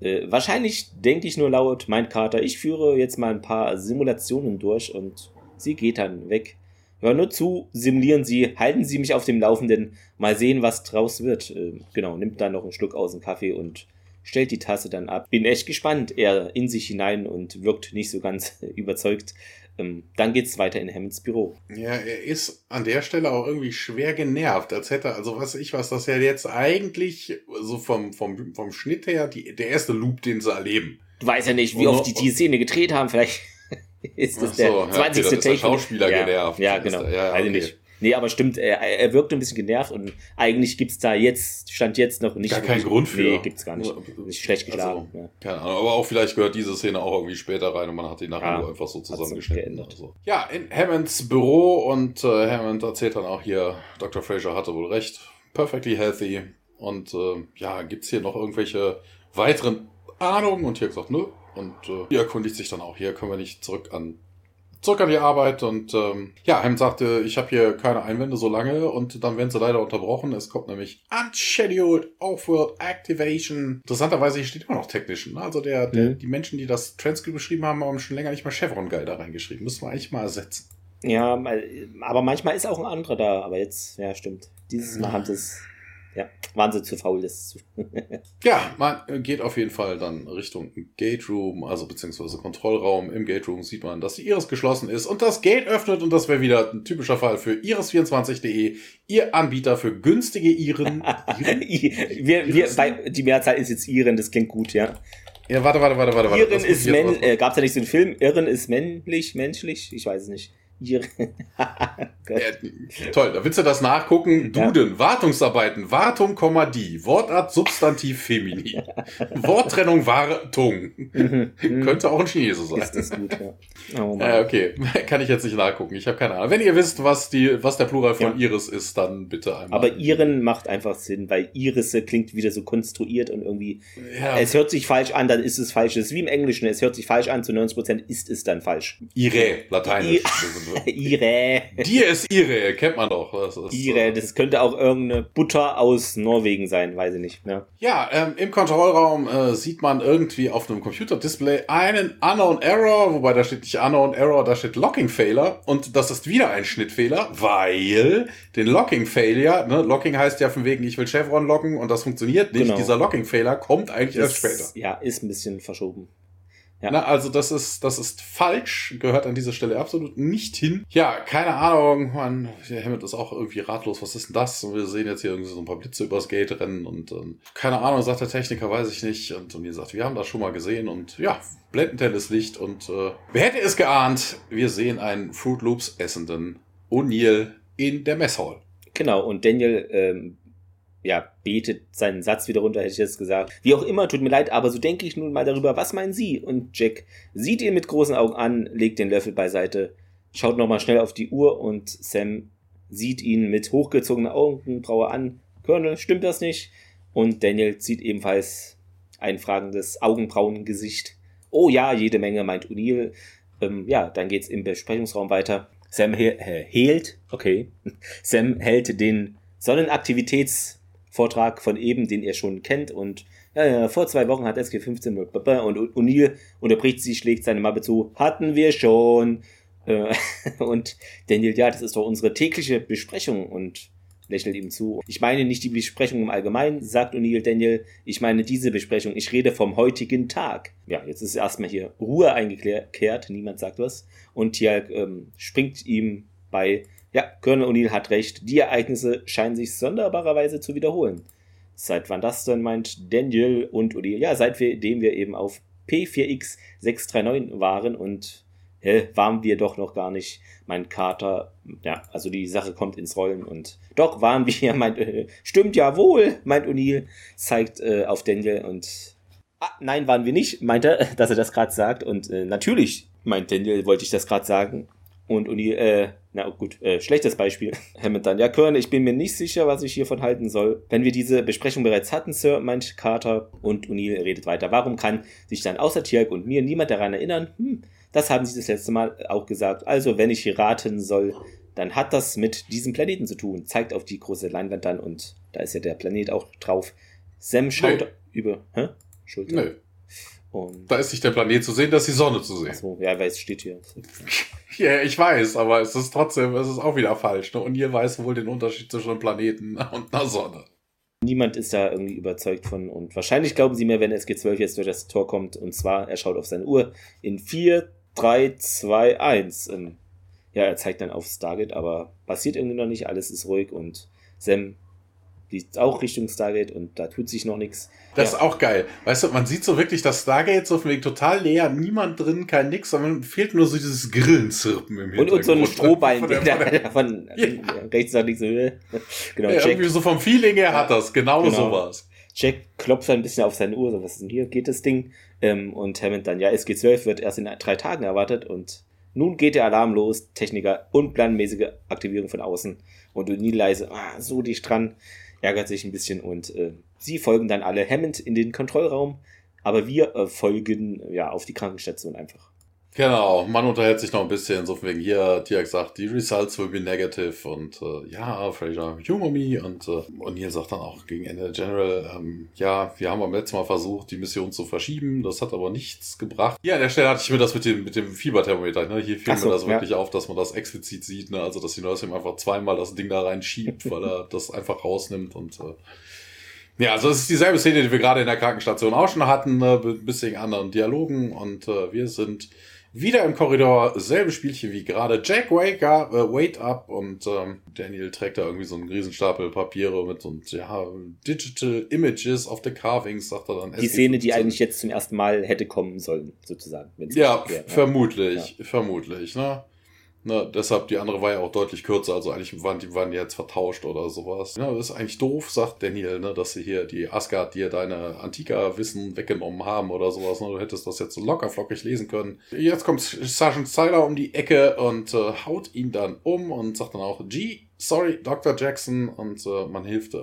Äh, wahrscheinlich denke ich nur laut, meint Carter, ich führe jetzt mal ein paar Simulationen durch und sie geht dann weg. Hör nur zu, simulieren Sie, halten Sie mich auf dem Laufenden, mal sehen, was draus wird. Äh, genau, nimmt dann noch einen Schluck aus dem Kaffee und stellt die Tasse dann ab. Bin echt gespannt, er in sich hinein und wirkt nicht so ganz überzeugt. Ähm, dann geht's weiter in Hammonds Büro. Ja, er ist an der Stelle auch irgendwie schwer genervt, als hätte, also was ich was, das ja jetzt eigentlich so vom, vom, vom Schnitt her die, der erste Loop, den sie erleben. Du weißt ja nicht, wie Oh, oft die die Szene gedreht haben, vielleicht ist das Ach der so, ja, 20. okay, dann ist der Take. Schauspieler ja, genervt. Ja, genau. ja, ja, Weiß ich okay. nicht. Nee, aber stimmt, er, er wirkt ein bisschen genervt und eigentlich gibt's da jetzt, stand jetzt noch nicht. Gar keinen Grund für. Nee, gibt's gar nicht. Ist schlecht geschlagen. Also, ja. Keine Ahnung, aber auch vielleicht gehört diese Szene auch irgendwie später rein und man hat die nachher Ja, nur einfach so zusammengeschnitten. geändert. oder So. Ja, in Hammonds Büro und äh, Hammond erzählt dann auch hier, Dr. Fraser hatte wohl recht, perfectly healthy. Und äh, ja, gibt's hier noch irgendwelche weiteren Ahnungen? Und hier gesagt, nö. Und äh, die erkundigt sich dann auch, hier können wir nicht zurück an zurück an die Arbeit und ähm, ja, Hammond sagte, ich habe hier keine Einwände so lange und dann werden sie leider unterbrochen. Es kommt nämlich Unscheduled Off-World Activation. Interessanterweise hier steht immer noch Technician. ne? Also der, der, Mhm. die Menschen, die das Transkript geschrieben haben, haben schon länger nicht mal Chevron Guy da reingeschrieben. Müssen wir eigentlich mal ersetzen. Ja, aber manchmal ist auch ein anderer da, aber jetzt, ja, stimmt. Dieses Mal haben sie es, ja, waren sie zu faul, das zu. Ja, man äh, geht auf jeden Fall dann Richtung Gate Room, also beziehungsweise Kontrollraum. Im Gate Room sieht man, dass die Iris geschlossen ist und das Gate öffnet und das wäre wieder ein typischer Fall für iris24.de, ihr Anbieter für günstige Iren. Iren? wir, wir, bei, die Mehrzahl ist jetzt Iren, das klingt gut, ja. Ja, warte, warte, warte, warte. warte. Iren Das muss ist männlich, äh, gab's da nicht so einen Film? Irren ist männlich, menschlich? Ich weiß es nicht. Äh, toll, da willst du das nachgucken. Ja. Duden, Wartungsarbeiten, Wartung, Komma, die, Wortart, Substantiv, Feminin. Worttrennung, Wartung. Mhm. Könnte auch ein Chinese sein. Ist das gut, ja. Oh. Äh, okay, kann ich jetzt nicht nachgucken. Ich habe keine Ahnung. Wenn ihr wisst, was, die, was der Plural von Ja. Iris ist, dann bitte einmal. Aber Iren macht einfach Sinn, weil Irisse klingt wieder so konstruiert und irgendwie, Ja, es hört sich falsch an, dann ist es falsch. Es ist wie im Englischen, es hört sich falsch an, zu 90% ist es dann falsch. Ire, lateinisch. Ire. Die ist Ire, kennt man doch. Das ist, Ire, das könnte auch irgendeine Butter aus Norwegen sein, weiß ich nicht. Ja. Ja, ähm, im Kontrollraum äh, sieht man irgendwie auf einem Computerdisplay einen Unknown Error, wobei da steht nicht Unknown Error, da steht Locking Failure und das ist wieder ein Schnittfehler, weil den Locking Failure, ne, Locking heißt ja von wegen, ich will Chevron locken und das funktioniert nicht. Genau. Dieser Locking Failure kommt eigentlich erst später. Ist, ja, ist ein bisschen verschoben. Ja. Na, also das ist, das ist falsch, gehört an dieser Stelle absolut nicht hin. Ja, keine Ahnung, man, der Hammond ist auch irgendwie ratlos, was ist denn das? Und wir sehen jetzt hier irgendwie so ein paar Blitze übers Gate rennen und ähm, keine Ahnung, sagt der Techniker, weiß ich nicht. Und, und ihr sagt, wir haben das schon mal gesehen und ja, blendenhelles Licht und äh, wer hätte es geahnt, wir sehen einen Fruit Loops essenden O'Neill in der Messhall. Genau, und Daniel, ähm, ja, betet seinen Satz wieder runter, hätte ich jetzt gesagt. Wie auch immer, tut mir leid, aber so denke ich nun mal darüber, was meinen Sie? Und Jack sieht ihn mit großen Augen an, legt den Löffel beiseite, schaut nochmal schnell auf die Uhr und Sam sieht ihn mit hochgezogener Augenbraue an. Colonel, stimmt das nicht? Und Daniel zieht ebenfalls ein fragendes Augenbrauengesicht. Oh ja, jede Menge, meint O'Neill. Ähm, ja, dann geht's im Besprechungsraum weiter. Sam he äh, hält, okay. Sam hält den Sonnenaktivitätsvortrag von eben, den er schon kennt und ja, vor zwei Wochen hat SG15 und O'Neill unterbricht sie, schlägt seine Mappe zu, hatten wir schon. Äh, und Daniel, ja, das ist doch unsere tägliche Besprechung und lächelt ihm zu. Ich meine nicht die Besprechung im Allgemeinen, sagt O'Neill Daniel. Ich meine diese Besprechung. Ich rede vom heutigen Tag. Ja, jetzt ist erstmal hier Ruhe eingekehrt. Niemand sagt was. Und Tialk ähm, springt ihm bei. Ja, Colonel O'Neill hat recht. Die Ereignisse scheinen sich sonderbarerweise zu wiederholen. Seit wann das denn, meint Daniel und O'Neill? Ja, seitdem wir eben auf P4X639 waren und hä, waren wir doch noch gar nicht. Mein Kater, ja, also die Sache kommt ins Rollen und doch waren wir, meint, äh, stimmt ja wohl, meint O'Neill, zeigt äh, auf Daniel und ah, nein, waren wir nicht, meint er, dass er das gerade sagt und äh, natürlich, meint Daniel, wollte ich das gerade sagen. Und O'Neill, äh, na gut, äh, schlechtes Beispiel. Hammond dann, ja, Colonel, ich bin mir nicht sicher, was ich hiervon halten soll. Wenn wir diese Besprechung bereits hatten, Sir, meint Carter und O'Neill redet weiter. Warum kann sich dann außer Tjalk und mir niemand daran erinnern? Hm, das haben sie das letzte Mal auch gesagt. Also, wenn ich hier raten soll, dann hat das mit diesem Planeten zu tun. Zeigt auf die große Leinwand dann und da ist ja der Planet auch drauf. Sam schaut Nö. über, hä? Schulter. Nö. Und, Da ist nicht der Planet zu sehen, da ist die Sonne zu sehen. achso, ja, weil es steht hier. Ja, ich weiß, aber es ist trotzdem, es ist auch wieder falsch. Ne? Und ihr weiß wohl den Unterschied zwischen einem Planeten und einer Sonne. Niemand ist da irgendwie überzeugt von und wahrscheinlich glauben sie mir, wenn SG12 jetzt durch das Tor kommt und zwar, er schaut auf seine Uhr in 4, 3, 2, 1. Ähm, ja, er zeigt dann auf Stargate, aber passiert irgendwie noch nicht, alles ist ruhig und Sam liegt auch Richtung Stargate und da tut sich noch nichts. Das ja. ist auch geil. Weißt du, man sieht so wirklich das Stargate so von wegen total leer, niemand drin, kein nix, sondern fehlt nur so dieses Grillenzirpen im Und, Hintergrund. und so ein Strohballen, Von der, der, von der, von Ja. rechts nach links. äh, Genau, ja, Jack, irgendwie so vom Feeling her hat das, genau, Genau. sowas. Jack klopft ein bisschen auf seine Uhr, so was ist denn hier, geht das Ding? Ähm, und Hammond dann, ja, SG12 wird erst in drei Tagen erwartet und nun geht der Alarm los, Techniker und planmäßige Aktivierung von außen. Und O'Neill leise, ah, so dicht dran, ärgert sich ein bisschen und äh, sie folgen dann alle Hammond in den Kontrollraum, aber wir äh, folgen ja auf die Krankenstation einfach. Genau, man unterhält sich noch ein bisschen, so von wegen hier, Tiak sagt, die Results will be negative und äh, ja, Fraser, humor me und äh, O'Neill sagt dann auch gegen Ende der General, ähm, ja, wir haben beim letzten Mal versucht, die Mission zu verschieben, das hat aber nichts gebracht. Ja, an der Stelle hatte ich mir das mit dem, mit dem Fieberthermometer, ne? hier fiel so, mir das ja. wirklich auf, dass man das explizit sieht, ne? also dass die Nurse ihm einfach zweimal das Ding da reinschiebt, weil er das einfach rausnimmt und äh, ja, also es ist dieselbe Szene, die wir gerade in der Krankenstation auch schon hatten, ne, mit ein bisschen anderen Dialogen und äh, wir sind wieder im Korridor, selbe Spielchen wie gerade. Jack wake up, äh, wait up und ähm, Daniel trägt da irgendwie so einen Riesenstapel Papiere mit so ja, Digital Images of the Carvings, sagt er dann. Die Szene, die eigentlich jetzt zum ersten Mal hätte kommen sollen, sozusagen. Ja, wäre, vermutlich, vermutlich, ne? Ne, deshalb, die andere war ja auch deutlich kürzer, also eigentlich waren die, waren die jetzt vertauscht oder sowas. Ja, das ist eigentlich doof, sagt Daniel, ne, dass sie hier die Asgard dir deine Antika-Wissen weggenommen haben oder sowas. Ne? Du hättest das jetzt so locker flockig lesen können. Jetzt kommt Sergeant Styler um die Ecke und äh, haut ihn dann um und sagt dann auch, G, sorry, Dr. Jackson und äh, man hilft äh,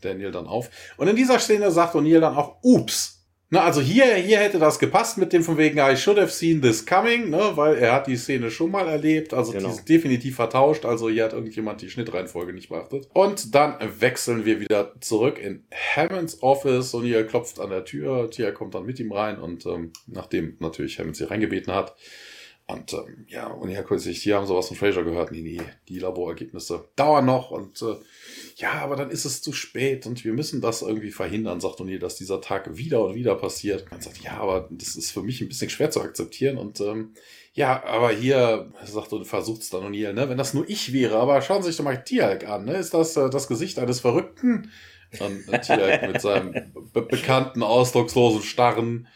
Daniel dann auf. Und in dieser Szene sagt O'Neill dann auch, ups, na, also hier, hier hätte das gepasst mit dem von wegen, I should have seen this coming, ne, weil er hat die Szene schon mal erlebt, also Genau. die ist definitiv vertauscht, also hier hat irgendjemand die Schnittreihenfolge nicht beachtet. Und dann wechseln wir wieder zurück in Hammonds Office. Und hier klopft an der Tür, Tia kommt dann mit ihm rein. Und ähm, nachdem natürlich Hammond sie reingebeten hat, und ähm, ja, kurz, die haben sowas von Fraser gehört. Nee, nee, die Laborergebnisse dauern noch. Und äh, ja, aber dann ist es zu spät und wir müssen das irgendwie verhindern, sagt O'Neill, dass dieser Tag wieder und wieder passiert. Man sagt, ja, aber das ist für mich ein bisschen schwer zu akzeptieren und ähm, ja, aber hier, sagt und versucht es dann O'Neill, ne, wenn das nur ich wäre, aber schauen Sie sich doch mal Tialk an, ne, ist das äh, das Gesicht eines Verrückten? Und äh, Tialk mit seinem be bekannten, ausdruckslosen Starren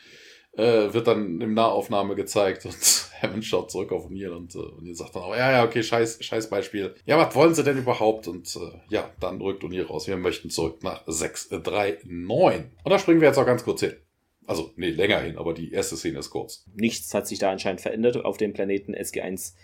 äh, wird dann im Nahaufnahme gezeigt und Hammond schaut zurück auf O'Neill und äh, sagt dann auch, ja, ja, okay, scheiß, scheiß Beispiel. Ja, was wollen sie denn überhaupt? Und äh, ja, dann rückt O'Neill raus. Wir möchten zurück nach 639. Und da springen wir jetzt auch ganz kurz hin. Also, nee, länger hin, aber die erste Szene ist kurz. Nichts hat sich da anscheinend verändert auf dem Planeten. SG1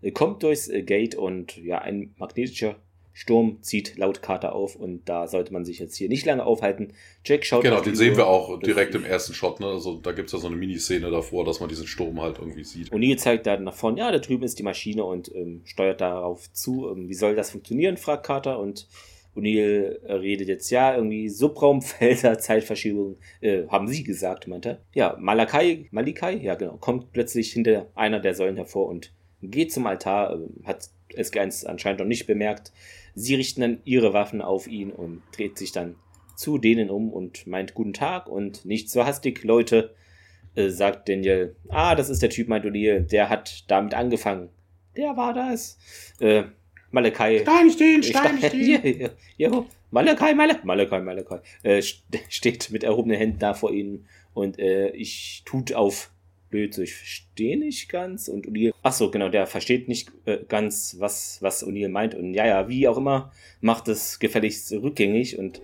äh, kommt durchs äh, Gate und ja, ein magnetischer Sturm zieht laut Karte auf und da sollte man sich jetzt hier nicht lange aufhalten. Jack schaut Genau, den sehen Uhr. wir auch direkt im ersten Shot. Ne? Also, da gibt's ja so eine Miniszene davor, dass man diesen Sturm halt irgendwie sieht. O'Neill zeigt da nach vorne, ja, da drüben ist die Maschine und ähm, steuert darauf zu. Ähm, wie soll das funktionieren, fragt Carter und O'Neill redet jetzt, ja, irgendwie Subraumfelder, Zeitverschiebung, äh, haben sie gesagt, meint er. Ja, Malakai, Malikai, ja genau, kommt plötzlich hinter einer der Säulen hervor und geht zum Altar, äh, hat SG1 anscheinend noch nicht bemerkt. Sie richten dann ihre Waffen auf ihn und dreht sich dann zu denen um und meint Guten Tag und nicht so hastig, Leute, äh, sagt Daniel. Ah, das ist der Typ, meint O'Neill, der hat damit angefangen. Der war das. Äh, Malakai. Steinstein, Steinstein. Hier, hier, hier, Malakai, Malakai, Malakai, Malakai. Äh, steht mit erhobenen Händen da vor ihnen und äh, ich tut auf blöd, so ich verstehe nicht ganz und O'Neill, ach so, genau, der versteht nicht äh, ganz, was, was O'Neill meint und ja, ja, wie auch immer, macht es gefälligst rückgängig und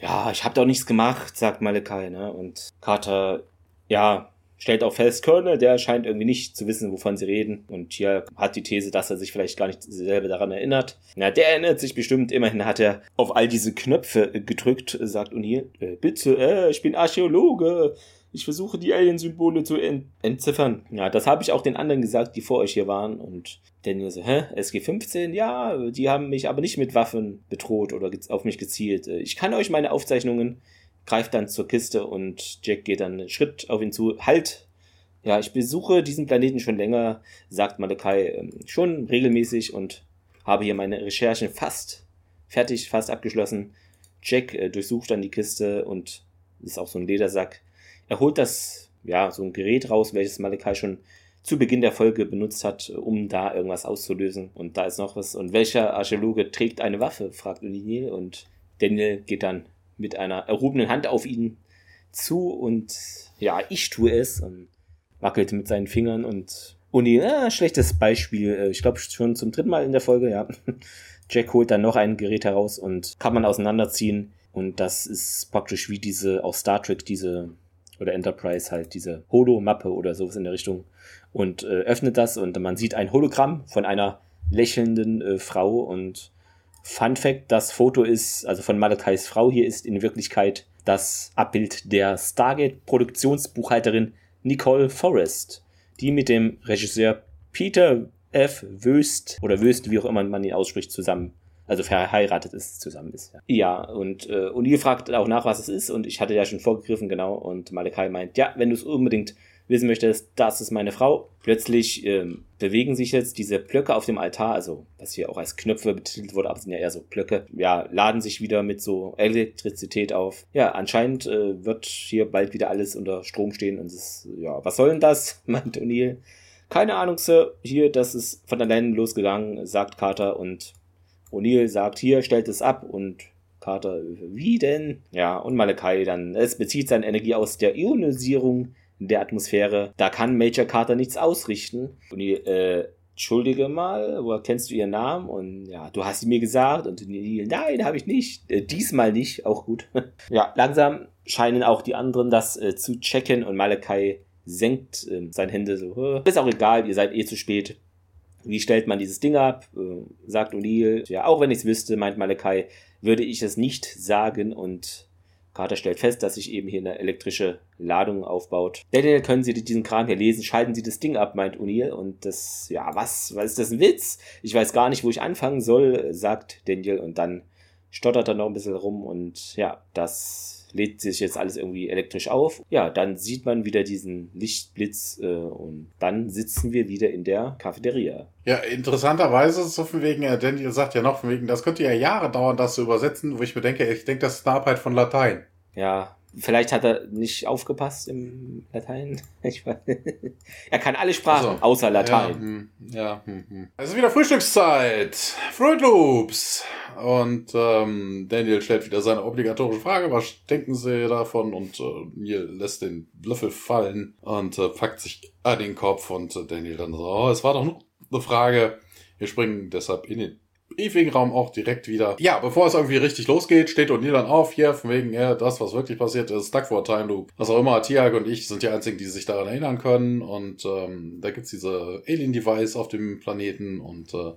ja, ich habe doch nichts gemacht, sagt Malakai, ne, und Carter, ja, stellt auch fest, Colonel, der scheint irgendwie nicht zu wissen, wovon sie reden. Und hier hat die These, dass er sich vielleicht gar nicht selber daran erinnert. Na, der erinnert sich bestimmt. Immerhin hat er auf all diese Knöpfe gedrückt, sagt O'Neill. Äh, bitte, äh, ich bin Archäologe. Ich versuche die Alien-Symbole zu ent entziffern. Ja, das habe ich auch den anderen gesagt, die vor euch hier waren. Und Daniel so, hä, SG-15? Ja, die haben mich aber nicht mit Waffen bedroht oder auf mich gezielt. Äh, ich kann euch meine Aufzeichnungen greift dann zur Kiste und Jack geht dann einen Schritt auf ihn zu. Halt! Ja, ich besuche diesen Planeten schon länger, sagt Malakai, ähm, schon regelmäßig und habe hier meine Recherchen fast fertig, fast abgeschlossen. Jack äh, durchsucht dann die Kiste und ist auch so ein Ledersack. Er holt das, ja, so ein Gerät raus, welches Malakai schon zu Beginn der Folge benutzt hat, um da irgendwas auszulösen. Und da ist noch was. Und welcher Archäologe trägt eine Waffe? fragt O'Neill. Und Daniel geht dann mit einer erhobenen Hand auf ihn zu und ja, ich tue es und wackelt mit seinen Fingern und Uni, äh, schlechtes Beispiel, äh, ich glaube schon zum dritten Mal in der Folge, ja. Jack holt dann noch ein Gerät heraus und kann man auseinanderziehen und das ist praktisch wie diese, auch Star Trek, diese, oder Enterprise halt, diese Holo-Mappe oder sowas in der Richtung und äh, öffnet das und man sieht ein Hologramm von einer lächelnden äh, Frau und Fun Fact, das Foto ist, also von Malakais Frau hier ist in Wirklichkeit das Abbild der Stargate-Produktionsbuchhalterin Nicole Forrest, die mit dem Regisseur Peter F. Wöst oder Wöst, wie auch immer man ihn ausspricht, zusammen, also verheiratet ist, zusammen ist. Ja, und äh, O'Neill fragt auch nach, was es ist und ich hatte ja schon vorgegriffen, genau, und Malakai meint, ja, wenn du es unbedingt wissen möchtest, das ist meine Frau. Plötzlich ähm, bewegen sich jetzt diese Blöcke auf dem Altar, also was hier auch als Knöpfe betitelt wurde, aber sind ja eher so Blöcke, ja, laden sich wieder mit so Elektrizität auf. Ja, anscheinend äh, wird hier bald wieder alles unter Strom stehen und es, ja, was soll denn das? meint O'Neill. Keine Ahnung, Sir. Hier, das ist von alleine losgegangen, sagt Carter und O'Neill sagt, hier, stellt es ab und Carter, wie denn? Ja, und Malakai dann, es bezieht seine Energie aus der Ionisierung der Atmosphäre. Da kann Major Carter nichts ausrichten. Die, äh, entschuldige mal, woher kennst du ihren Namen? Und ja, du hast sie mir gesagt. Und die, nein, habe ich nicht. Äh, diesmal nicht, auch gut. ja, langsam scheinen auch die anderen das äh, zu checken und Malakai senkt äh, seine Hände so. Ist auch egal, ihr seid eh zu spät. Wie stellt man dieses Ding ab? Äh, sagt O'Neill. Ja, auch wenn ich es wüsste, meint Malakai, würde ich es nicht sagen und Carter stellt fest, dass sich eben hier eine elektrische Ladung aufbaut. Daniel, können Sie diesen Kram hier lesen? Schalten Sie das Ding ab, meint O'Neill. Und das, ja, was, was ist das ein Witz? Ich weiß gar nicht, wo ich anfangen soll, sagt Daniel. Und dann stottert er noch ein bisschen rum und ja, das lädt sich jetzt alles irgendwie elektrisch auf. Ja, dann sieht man wieder diesen Lichtblitz äh, und dann sitzen wir wieder in der Cafeteria. Ja, interessanterweise so von wegen, äh, Daniel sagt ja noch von wegen, das könnte ja Jahre dauern, das zu übersetzen, wo ich mir denke, ich denke, das ist eine Arbeit von Latein. Ja, Vielleicht hat er nicht aufgepasst im Latein. Er kann alle Sprachen also, außer Latein. Ja, hm, ja, hm, hm. Es ist wieder Frühstückszeit. Fruit Loops. Und ähm, Daniel stellt wieder seine obligatorische Frage. Was denken Sie davon? Und äh, Neil lässt den Löffel fallen und äh, packt sich an den Kopf. Und äh, Daniel dann so, oh, es war doch nur eine Frage. Wir springen deshalb in den ewigen Raum auch direkt wieder. Ja, bevor es irgendwie richtig losgeht, steht O'Neill dann auf, hier, von wegen, ja, das, was wirklich passiert ist, Stuck for a Time Loop. Was auch immer, Tiag und ich sind die einzigen, die sich daran erinnern können. Und ähm, da gibt's diese Alien-Device auf dem Planeten und äh,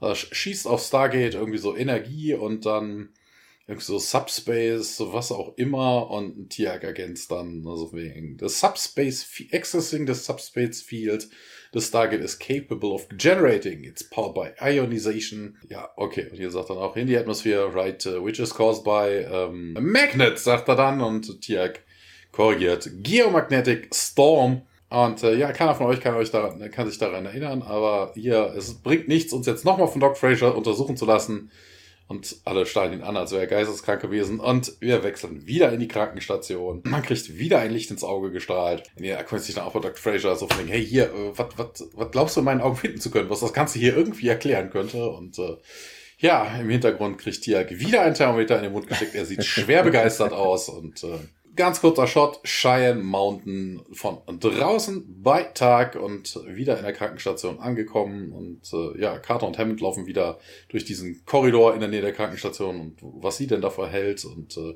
da schießt auf Stargate irgendwie so Energie und dann irgendwie so Subspace, was auch immer, und Tiag ergänzt dann, also wegen das Subspace, Accessing des Subspace Field The Stargate is capable of generating. It's powered by ionization. Ja, okay. Und hier sagt dann auch in the atmosphere, right, uh, which is caused by um, a magnet, sagt er dann. Und Tiag korrigiert. Geomagnetic Storm. Und äh, ja, keiner von euch kann, euch daran, kann sich daran erinnern, aber hier, es bringt nichts, uns jetzt nochmal von Doc Fraser untersuchen zu lassen. Und alle starren ihn an, als wäre er geisteskrank gewesen. Und wir wechseln wieder in die Krankenstation. Man kriegt wieder ein Licht ins Auge gestrahlt. Und er erkundigt sich dann auch bei Dr. Fraser so von, hey, hier, äh, was glaubst du in meinen Augen finden zu können, was das Ganze hier irgendwie erklären könnte? Und äh, ja, im Hintergrund kriegt Tiag wieder ein Thermometer in den Mund gesteckt. Er sieht schwer begeistert aus und äh, Ganz kurzer Shot, Cheyenne Mountain von draußen bei Tag und wieder in der Krankenstation angekommen. Und äh, ja, Carter und Hammond laufen wieder durch diesen Korridor in der Nähe der Krankenstation und was sie denn davor hält. Und äh,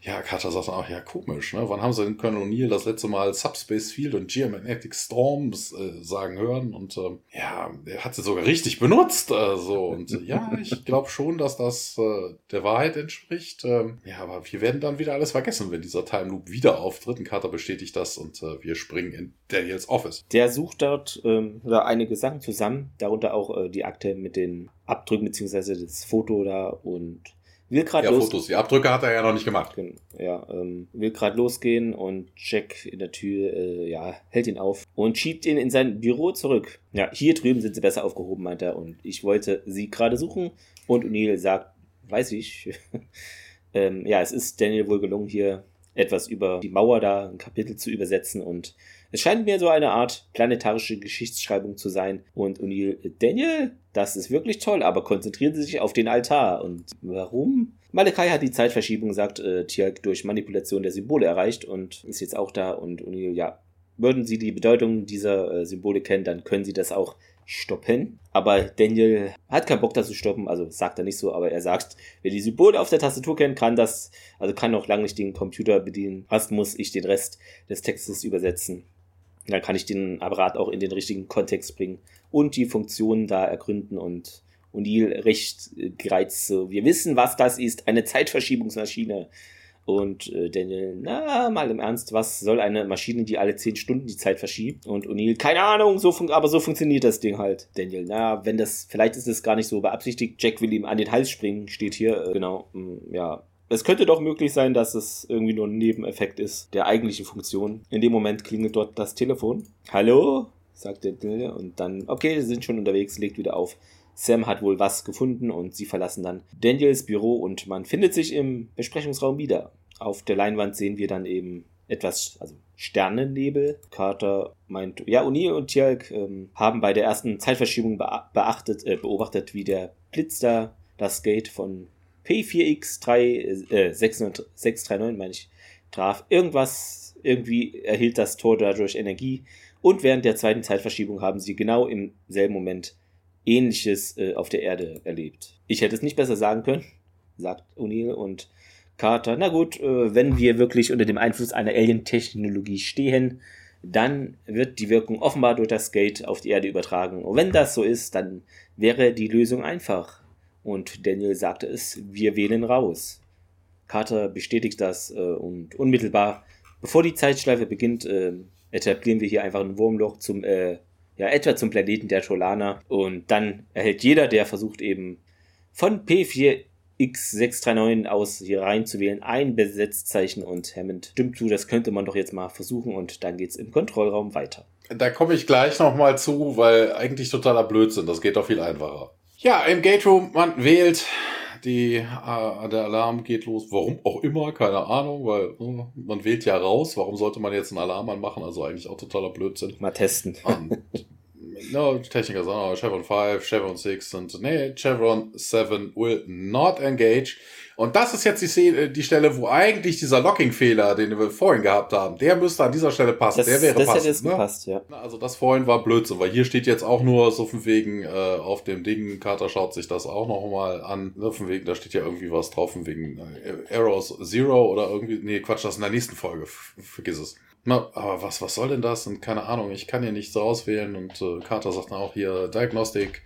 ja, Carter sagt dann auch, ja, komisch, ne? Wann haben sie den Colonel O'Neill das letzte Mal Subspace Field und Geomagnetic Storms äh, sagen hören? Und äh, ja, er hat sie sogar richtig benutzt. So. Und äh, ja, ich glaube schon, dass das äh, der Wahrheit entspricht. Äh, ja, aber wir werden dann wieder alles vergessen, wenn dieser Teil Time Loop wieder auftritt. Ein Carter bestätigt das und äh, wir springen in Daniels Office. Der sucht dort ähm, einige Sachen zusammen, darunter auch äh, die Akte mit den Abdrücken beziehungsweise das Foto da und will gerade ja, Fotos. Die Abdrücke hat er ja noch nicht gemacht. Ja, ähm, will gerade losgehen und Jack in der Tür, äh, ja, hält ihn auf und schiebt ihn in sein Büro zurück. Ja, hier drüben sind sie besser aufgehoben, meint er. Und ich wollte sie gerade suchen. Und O'Neill sagt, weiß ich. ähm, ja, es ist Daniel wohl gelungen, hier etwas über die Mauer da, ein Kapitel zu übersetzen und es scheint mir so eine Art planetarische Geschichtsschreibung zu sein. Und O'Neill, Daniel, das ist wirklich toll, aber konzentrieren Sie sich auf den Altar. Und warum? Malakai hat die Zeitverschiebung, sagt äh, Tiag, durch Manipulation der Symbole erreicht und ist jetzt auch da. Und O'Neill, ja, würden Sie die Bedeutung dieser äh, Symbole kennen, dann können Sie das auch stoppen. Aber Daniel hat keinen Bock, das zu stoppen. Also sagt er nicht so, aber er sagt, wer die Symbole auf der Tastatur kennt, kann das, also kann noch lange nicht den Computer bedienen. Fast muss ich den Rest des Textes übersetzen. Dann kann ich den Apparat auch in den richtigen Kontext bringen und die Funktionen da ergründen und O'Neill recht gereizt so. Wir wissen, was das ist. Eine Zeitverschiebungsmaschine. Und äh, Daniel, na, mal im Ernst, was soll eine Maschine, die alle 10 Stunden die Zeit verschiebt? Und O'Neill, keine Ahnung, so aber so funktioniert das Ding halt. Daniel, na, wenn das, vielleicht ist es gar nicht so beabsichtigt. Jack will ihm an den Hals springen, steht hier, äh, genau, mh, mm, ja. Es könnte doch möglich sein, dass es irgendwie nur ein Nebeneffekt ist der eigentlichen Funktion. In dem Moment klingelt dort das Telefon. Hallo? sagt der und dann, okay, sie sind schon unterwegs, legt wieder auf. Sam hat wohl was gefunden und sie verlassen dann Daniels Büro und man findet sich im Besprechungsraum wieder. Auf der Leinwand sehen wir dann eben etwas, also Sternennebel. Carter meint, ja, O'Neill und Tjalk ähm, haben bei der ersten Zeitverschiebung beachtet, äh, beobachtet, wie der Blitz da das Gate von P4X3, äh, 639, meine ich, traf. Irgendwas, irgendwie erhielt das Tor dadurch Energie und während der zweiten Zeitverschiebung haben sie genau im selben Moment Ähnliches äh, auf der Erde erlebt. Ich hätte es nicht besser sagen können, sagt O'Neill und Carter. Na gut, äh, wenn wir wirklich unter dem Einfluss einer Alien-Technologie stehen, dann wird die Wirkung offenbar durch das Gate auf die Erde übertragen. Und wenn das so ist, dann wäre die Lösung einfach. Und Daniel sagte es, wir wählen raus. Carter bestätigt das äh, und unmittelbar, bevor die Zeitschleife beginnt, äh, etablieren wir hier einfach ein Wurmloch zum äh, ja, etwa zum Planeten der Cholana. Und dann erhält jeder, der versucht eben von P4X639 aus hier reinzuwählen, ein Besetzzeichen und Hammond stimmt zu, das könnte man doch jetzt mal versuchen und dann geht's im Kontrollraum weiter. Da komme ich gleich nochmal zu, weil eigentlich totaler Blödsinn, das geht doch viel einfacher. Ja, im Gate Room, man wählt, die, äh, der Alarm geht los. Warum auch immer, keine Ahnung, weil äh, man wählt ja raus. Warum sollte man jetzt einen Alarm anmachen? Also eigentlich auch totaler Blödsinn. Mal testen. Und, no, Techniker sagen, oh, Chevron 5, Chevron 6 und nee, Chevron 7 will not engage. Und das ist jetzt die, äh, die Stelle, wo eigentlich dieser Locking-Fehler, den wir vorhin gehabt haben, der müsste an dieser Stelle passen. Das, der wäre das passend. Hätte es ne? gepasst, ja. Also das vorhin war Blödsinn, weil hier steht jetzt auch nur so von wegen äh, auf dem Ding, Carter schaut sich das auch noch mal an, ne, von wegen, da steht ja irgendwie was drauf, von wegen äh, Arrows Zero oder irgendwie, nee, Quatsch, das in der nächsten Folge, vergiss es. Na, aber was, was soll denn das? Und keine Ahnung, ich kann hier nichts auswählen und äh, Carter sagt dann auch hier Diagnostik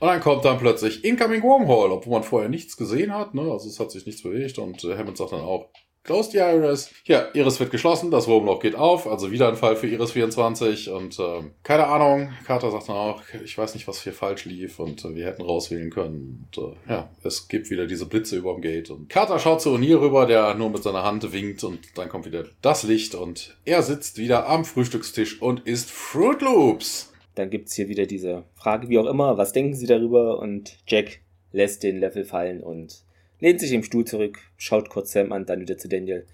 und dann kommt dann plötzlich Incoming Wormhole, obwohl man vorher nichts gesehen hat. Ne? Also es hat sich nichts bewegt. Und äh, Hammond sagt dann auch, Close the Iris. Ja, Iris wird geschlossen, das Wurmloch geht auf, also wieder ein Fall für Iris 24 und äh, keine Ahnung, Carter sagt dann auch, ich weiß nicht, was hier falsch lief und äh, wir hätten rauswählen können. Und äh, ja, es gibt wieder diese Blitze über dem Gate und Carter schaut zu O'Neill rüber, der nur mit seiner Hand winkt und dann kommt wieder das Licht und er sitzt wieder am Frühstückstisch und isst Fruit Loops. Dann gibt es hier wieder diese Frage, wie auch immer, was denken Sie darüber? Und Jack, lässt den Löffel fallen und lehnt sich im Stuhl zurück, schaut kurz Sam an, dann wieder zu Daniel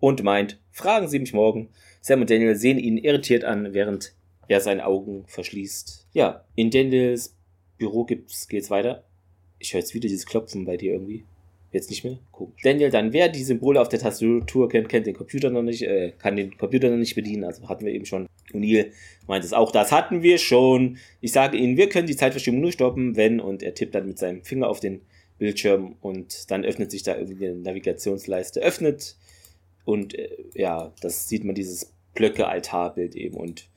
und meint, fragen Sie mich morgen. Sam und Daniel sehen ihn irritiert an, während er seine Augen verschließt. Ja, in Daniels Büro geht's weiter. Ich höre jetzt wieder dieses Klopfen bei dir irgendwie. Jetzt nicht mehr? Komisch. Daniel, dann wer die Symbole auf der Tastatur kennt, kennt den Computer noch nicht, äh, kann den Computer noch nicht bedienen, also hatten wir eben schon. O'Neill meint es auch, das hatten wir schon. Ich sage Ihnen, wir können die Zeitverschiebung nur stoppen, wenn, und er tippt dann mit seinem Finger auf den Bildschirm und dann öffnet sich da irgendwie eine Navigationsleiste, öffnet und äh, ja, das sieht man dieses Blöcke-Altarbild eben und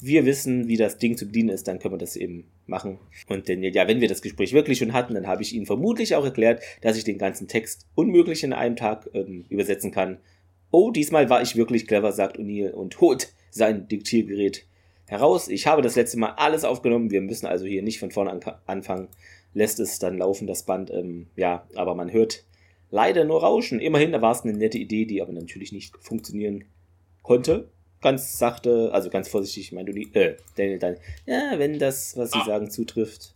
wir wissen, wie das Ding zu bedienen ist, dann können wir das eben machen. Und Daniel, ja, wenn wir das Gespräch wirklich schon hatten, dann habe ich Ihnen vermutlich auch erklärt, dass ich den ganzen Text unmöglich in einem Tag ähm, übersetzen kann. Oh, diesmal war ich wirklich clever, sagt O'Neill und holt sein Diktiergerät heraus. Ich habe das letzte Mal alles aufgenommen. Wir müssen also hier nicht von vorne an anfangen. Lässt es dann laufen, das Band. Ähm, ja, aber man hört leider nur Rauschen. Immerhin war es eine nette Idee, die aber natürlich nicht funktionieren konnte ganz sachte, also ganz vorsichtig, mein Dani, äh, Daniel dann, ja, wenn das, was Sie ah. sagen, zutrifft.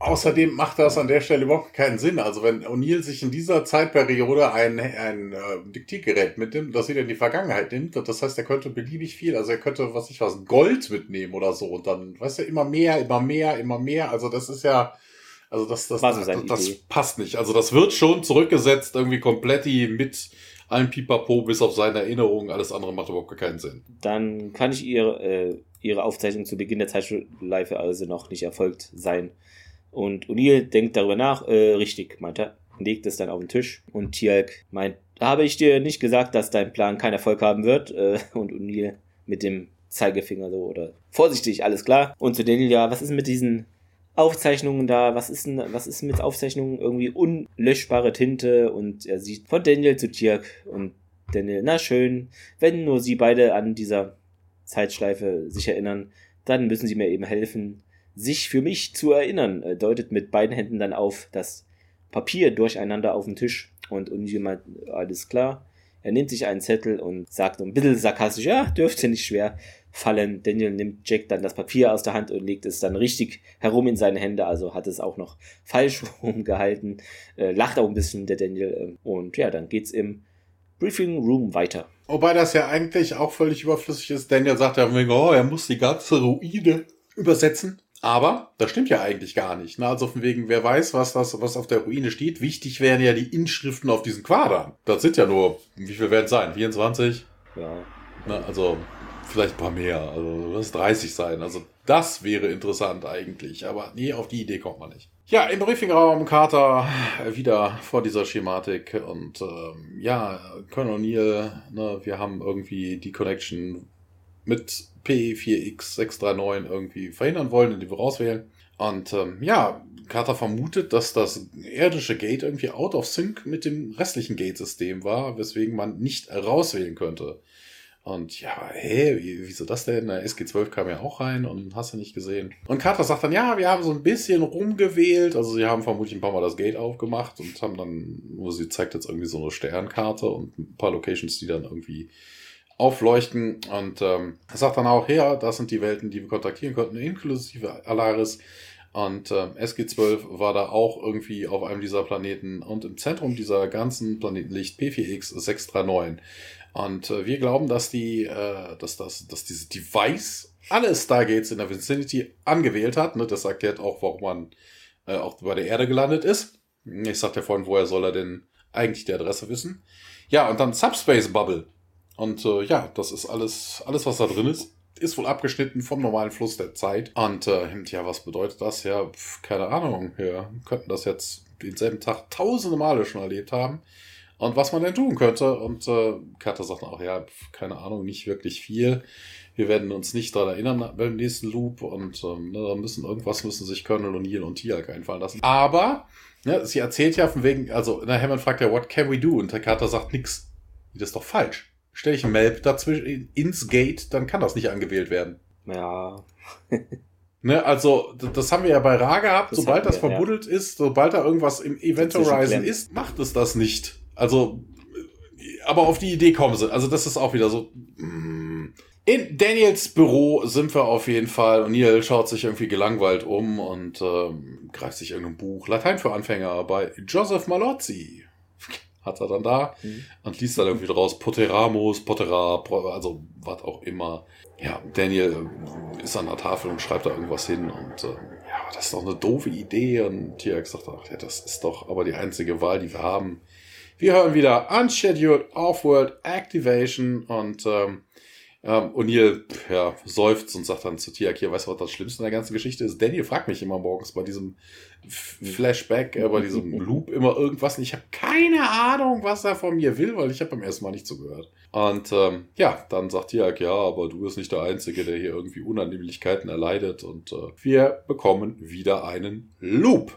Außerdem macht das an der Stelle überhaupt keinen Sinn. Also wenn O'Neill sich in dieser Zeitperiode ein, ein äh, Diktiergerät mitnimmt, das wieder in die Vergangenheit nimmt, das heißt, er könnte beliebig viel, also er könnte, was ich was, Gold mitnehmen oder so und dann, weißt du, immer mehr, immer mehr, immer mehr. Also das ist ja, also das, das, das, das, das passt nicht. Also das wird schon zurückgesetzt, irgendwie komplett mit ein Pipapo bis auf seine Erinnerungen, alles andere macht überhaupt keinen Sinn. Dann kann ich ihre, äh, ihre Aufzeichnung zu Beginn der Zeitschleife also noch nicht erfolgt sein. Und O'Neill denkt darüber nach, äh, richtig, meint er, legt es dann auf den Tisch und Tialk meint, habe ich dir nicht gesagt, dass dein Plan keinen Erfolg haben wird? Äh, und O'Neill mit dem Zeigefinger so oder vorsichtig, alles klar. Und zu Daniel, ja, was ist mit diesen Aufzeichnungen da, was ist denn, was ist mit Aufzeichnungen irgendwie unlöschbare Tinte und er sieht von Daniel zu Tirk und Daniel, na schön, wenn nur sie beide an dieser Zeitschleife sich erinnern, dann müssen sie mir eben helfen, sich für mich zu erinnern, er deutet mit beiden Händen dann auf das Papier durcheinander auf dem Tisch und irgendjemand, alles klar. Er nimmt sich einen Zettel und sagt ein bisschen sarkastisch, ja, dürfte nicht schwer fallen. Daniel nimmt Jack dann das Papier aus der Hand und legt es dann richtig herum in seine Hände, also hat es auch noch falsch rumgehalten, äh, lacht auch ein bisschen der Daniel äh, und ja, dann geht's im Briefing Room weiter. Wobei das ja eigentlich auch völlig überflüssig ist. Daniel sagt ja, oh, er muss die ganze Ruine übersetzen. Aber das stimmt ja eigentlich gar nicht. Ne? Also von wegen, wer weiß, was das, was auf der Ruine steht. Wichtig wären ja die Inschriften auf diesen Quadern. Das sind ja nur, wie viel werden es sein? 24? Ja. Ne? Also vielleicht ein paar mehr. Also das 30 sein. Also das wäre interessant eigentlich. Aber nee, auf die Idee kommt man nicht. Ja, im Briefingraum Carter wieder vor dieser Schematik und ähm, ja, Colonel O'Neill, ne, wir haben irgendwie die Connection mit P4X639 irgendwie verhindern wollen, indem wir rauswählen. Und ähm, ja, Carter vermutet, dass das irdische Gate irgendwie out of sync mit dem restlichen Gate-System war, weswegen man nicht rauswählen könnte. Und ja, hä, wieso das denn? Na, SG12 kam ja auch rein und hast du nicht gesehen. Und Carter sagt dann, ja, wir haben so ein bisschen rumgewählt. Also sie haben vermutlich ein paar Mal das Gate aufgemacht und haben dann, wo sie zeigt jetzt irgendwie so eine Sternkarte und ein paar Locations, die dann irgendwie aufleuchten. Und ähm, sagt dann auch, ja, das sind die Welten, die wir kontaktieren konnten, inklusive Alaris. Und ähm, SG12 war da auch irgendwie auf einem dieser Planeten. Und im Zentrum dieser ganzen Planeten liegt P4X 639. Und äh, wir glauben, dass die, äh, dass das, dass dieses Device alle Stargates in der Vicinity angewählt hat. Ne? Das erklärt auch, warum man äh, auch bei der Erde gelandet ist. Ich sagte ja vorhin, woher soll er denn eigentlich die Adresse wissen? Ja, und dann Subspace Bubble. Und äh, ja, das ist alles, alles, was da drin ist, ist wohl abgeschnitten vom normalen Fluss der Zeit. Und äh, ja, was bedeutet das? Ja, pf, keine Ahnung. Wir könnten das jetzt denselben Tag tausende Male schon erlebt haben und was man denn tun könnte. Und äh, Carter sagt auch, ja, keine Ahnung, nicht wirklich viel. Wir werden uns nicht daran erinnern beim nächsten Loop und ähm, ne, da müssen irgendwas müssen sich Colonel O'Neill und Tialk einfallen lassen. Aber ne, sie erzählt ja von wegen, also na, Hammond fragt ja, what can we do? Und der Carter sagt nix. Das ist doch falsch. Stell ich ein Map dazwischen ins Gate, dann kann das nicht angewählt werden. Ja. Ne, also, das haben wir ja bei Ra gehabt. Das sobald das wir, verbuddelt ja. ist, sobald da irgendwas im Event Horizon ist, macht es das nicht. Also, aber auf die Idee kommen sie. Also, das ist auch wieder so. Mm. In Daniels Büro sind wir auf jeden Fall. Und Neil schaut sich irgendwie gelangweilt um und ähm, greift sich irgendein Buch. Latein für Anfänger bei Joseph Malozzi. Hat er dann da mhm. und liest dann irgendwie draus Poteramus, Potera, also was auch immer. Ja, Daniel ist an der Tafel und schreibt da irgendwas hin und äh, ja, das ist doch eine doofe Idee. Und Tiak sagt, ach ja, das ist doch aber die einzige Wahl, die wir haben. Wir hören wieder Unscheduled Off-World Activation und ähm, ähm, O'Neill ja, seufzt und sagt dann zu Tiak, hier, weißt du, was das Schlimmste in der ganzen Geschichte ist? Daniel fragt mich immer morgens bei diesem Flashback, äh, bei diesem Loop immer irgendwas und ich habe keine Ahnung, was er von mir will, weil ich habe beim ersten Mal nicht zugehört. Und ähm, ja, dann sagt Tiak, ja, aber du bist nicht der Einzige, der hier irgendwie Unannehmlichkeiten erleidet und äh, wir bekommen wieder einen Loop.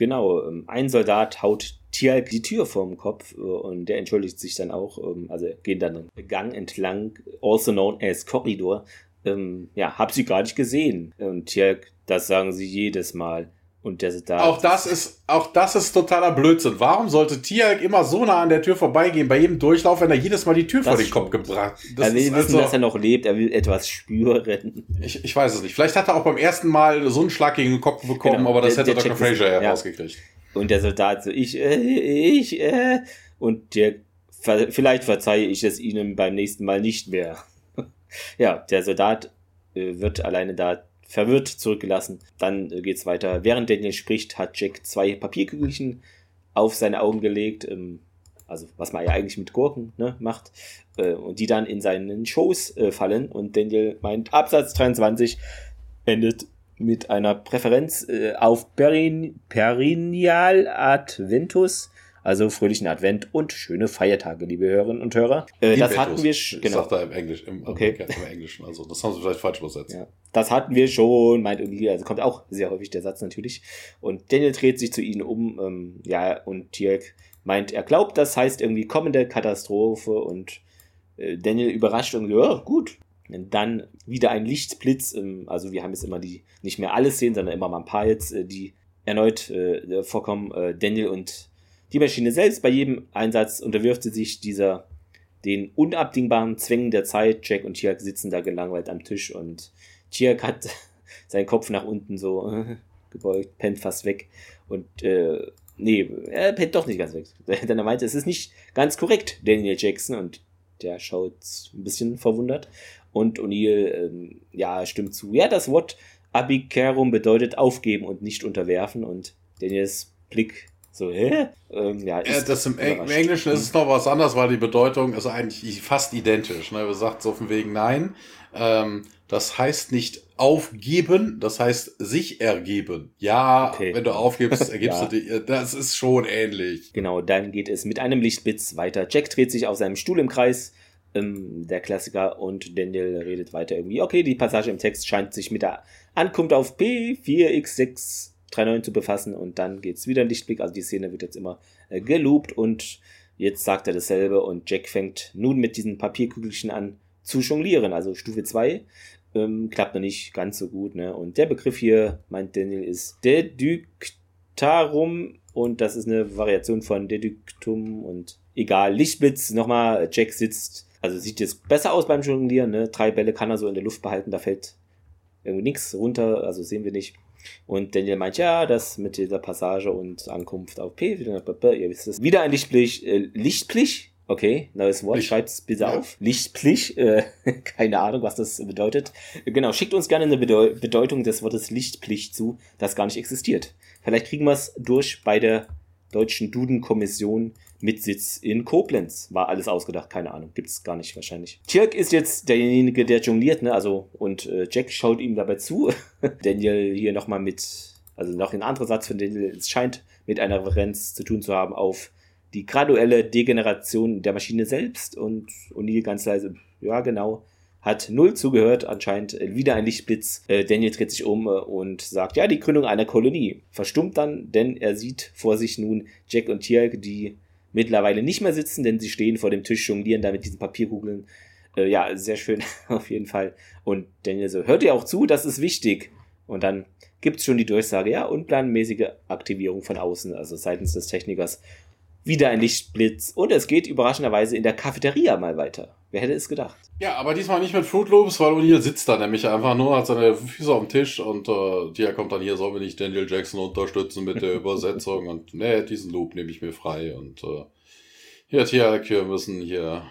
Genau, ähm, ein Soldat haut Tialk die Tür vorm Kopf äh, und der entschuldigt sich dann auch. Ähm, also gehen dann einen Gang entlang, also known as Korridor. Ähm, ja, hab sie gar nicht gesehen. Und Tialk, das sagen sie jedes Mal. Und der da. Auch das ist, auch das ist totaler Blödsinn. Warum sollte Tialk immer so nah an der Tür vorbeigehen bei jedem Durchlauf, wenn er jedes Mal die Tür vor den Kopf gebracht? Das er will wissen, also, dass er noch lebt. Er will etwas spüren. Ich, ich weiß es nicht. Vielleicht hat er auch beim ersten Mal so einen Schlag gegen den Kopf bekommen, genau, aber das der, hätte der Dr. Fraser ja rausgekriegt. Und der Soldat so, ich, äh, ich, äh. Und der, vielleicht verzeihe ich es ihnen beim nächsten Mal nicht mehr. ja, der Soldat äh, wird alleine da verwirrt zurückgelassen. Dann äh, geht's weiter. Während Daniel spricht, hat Jack zwei Papierkügelchen auf seine Augen gelegt. Ähm, also was man ja eigentlich mit Gurken ne, macht. Äh, und die dann in seinen Schoß äh, fallen. Und Daniel meint, Absatz 23 endet mit einer Präferenz auf Perin Perineal Adventus also fröhlichen Advent und schöne Feiertage, liebe Hörerinnen und Hörer. Äh, das hatten wir schon. Genau. Sagt er im Englisch, im, okay. im Englischen. Also das haben sie vielleicht falsch übersetzt. Ja. Das hatten wir schon, meint irgendwie, also kommt auch sehr häufig der Satz natürlich. Und Daniel dreht sich zu ihnen um, ähm, ja, und Tierk meint, er glaubt, das heißt irgendwie kommende Katastrophe und äh, Daniel überrascht irgendwie, ja, gut. Und dann wieder ein Lichtblitz, ähm, also wir haben jetzt immer die, nicht mehr alle Szenen, sondern immer mal ein paar jetzt, äh, die erneut äh, vorkommen. Äh, Daniel und die Maschine selbst bei jedem Einsatz unterwirft sie sich dieser den unabdingbaren Zwängen der Zeit. Jack und Tiak sitzen da gelangweilt am Tisch und Tiak hat seinen Kopf nach unten so gebeugt, pennt fast weg und äh, nee, er pennt doch nicht ganz weg. Denn er meinte, es ist nicht ganz korrekt, Daniel Jackson und der schaut ein bisschen verwundert und O'Neill, ähm, ja, stimmt zu. Ja, das Wort Abikerum bedeutet aufgeben und nicht unterwerfen und Daniels Blick so, hä? Ähm, ja, ja, das im, im, Englischen ist es noch was anderes, weil die Bedeutung ist eigentlich fast identisch. Ne? Wir sagt so von wegen nein. Ähm, das heißt nicht aufgeben, das heißt sich ergeben. Ja, okay. wenn du aufgibst, ergibst ja. du dich. Das ist schon ähnlich. Genau, dann geht es mit einem Lichtblitz weiter. Jack dreht sich auf seinem Stuhl im Kreis, ähm, der Klassiker, und Daniel redet weiter irgendwie. Okay, die Passage im Text scheint sich mit der Ankunft auf P4X6 3.9 zu befassen und dann geht es wieder in Lichtblick. Also die Szene wird jetzt immer äh, geloopt und jetzt sagt er dasselbe und Jack fängt nun mit diesen Papierkügelchen an zu jonglieren. Also Stufe 2 ähm, klappt noch nicht ganz so gut. Ne? Und der Begriff hier, meint Daniel, ist Deduktarum und das ist eine Variation von Deduktum und egal. Lichtblitz, nochmal, Jack sitzt, also sieht jetzt besser aus beim Jonglieren. Ne? Drei Bälle kann er so in der Luft behalten, da fällt irgendwie nichts runter, also sehen wir nicht. Und Daniel meint, ja, das mit dieser Passage und Ankunft auf P, ihr wisst es. Wieder ein Lichtplich, äh, Lichtplich, okay, neues Wort, schreibt es bitte ja. auf. Lichtplich, äh, keine Ahnung, was das bedeutet. Genau, schickt uns gerne eine Bedeu Bedeutung des Wortes Lichtplich zu, das gar nicht existiert. Vielleicht kriegen wir es durch bei der deutschen Duden-Kommission mit Sitz in Koblenz. War alles ausgedacht, keine Ahnung, gibt's gar nicht wahrscheinlich. Tirk ist jetzt derjenige, der jongliert, ne? Also, und äh, Jack schaut ihm dabei zu. Daniel hier nochmal mit, also noch ein anderer Satz von Daniel, es scheint mit einer Referenz zu tun zu haben auf die graduelle Degeneration der Maschine selbst und O'Neill ganz leise, ja genau, hat null zugehört, anscheinend wieder ein Lichtblitz. Äh, Daniel dreht sich um äh, und sagt, ja, die Gründung einer Kolonie. Verstummt dann, denn er sieht vor sich nun Jack und Tirk, die mittlerweile nicht mehr sitzen, denn sie stehen vor dem Tisch, jonglieren da mit diesen Papierkugeln. Äh, ja, sehr schön auf jeden Fall. Und Daniel so, hört ihr auch zu, das ist wichtig. Und dann gibt's schon die Durchsage, ja, unplanmäßige Aktivierung von außen, also seitens des Technikers. Wieder ein Lichtblitz und es geht überraschenderweise in der Cafeteria mal weiter. Wer hätte es gedacht? Ja, aber diesmal nicht mit Fruit Loops, weil O'Neill sitzt da nämlich einfach nur, hat seine Füße auf dem Tisch und äh, Tia kommt dann hier, soll wir nicht Daniel Jackson unterstützen mit der Übersetzung und nee, diesen Loop nehme ich mir frei und äh, hier, Tia, wir müssen hier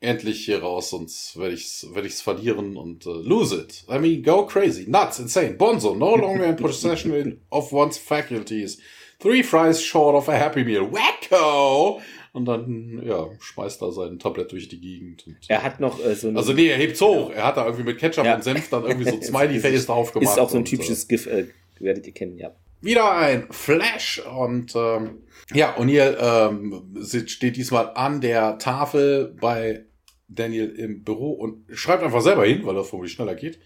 endlich hier raus, sonst werde ich's, werde ich's verlieren und uh, lose it. I mean, go crazy, nuts, insane, bonzo, no longer in possession of one's faculties. Three fries short of a happy meal. Wacko! Und dann, ja, schmeißt er sein Tablett durch die Gegend. Er hat noch äh, so eine, Also nee, er hebt's hoch. Er hat da irgendwie mit Ketchup ja. und Senf dann irgendwie so Smiley-Face drauf gemacht. Ist auch so ein typisches und, äh, GIF, äh, werdet ihr kennen, ja. Wieder ein Flash und ähm, ja, O'Neill ähm, steht diesmal an der Tafel bei Daniel im Büro und schreibt einfach selber hin, weil das vermutlich schneller geht.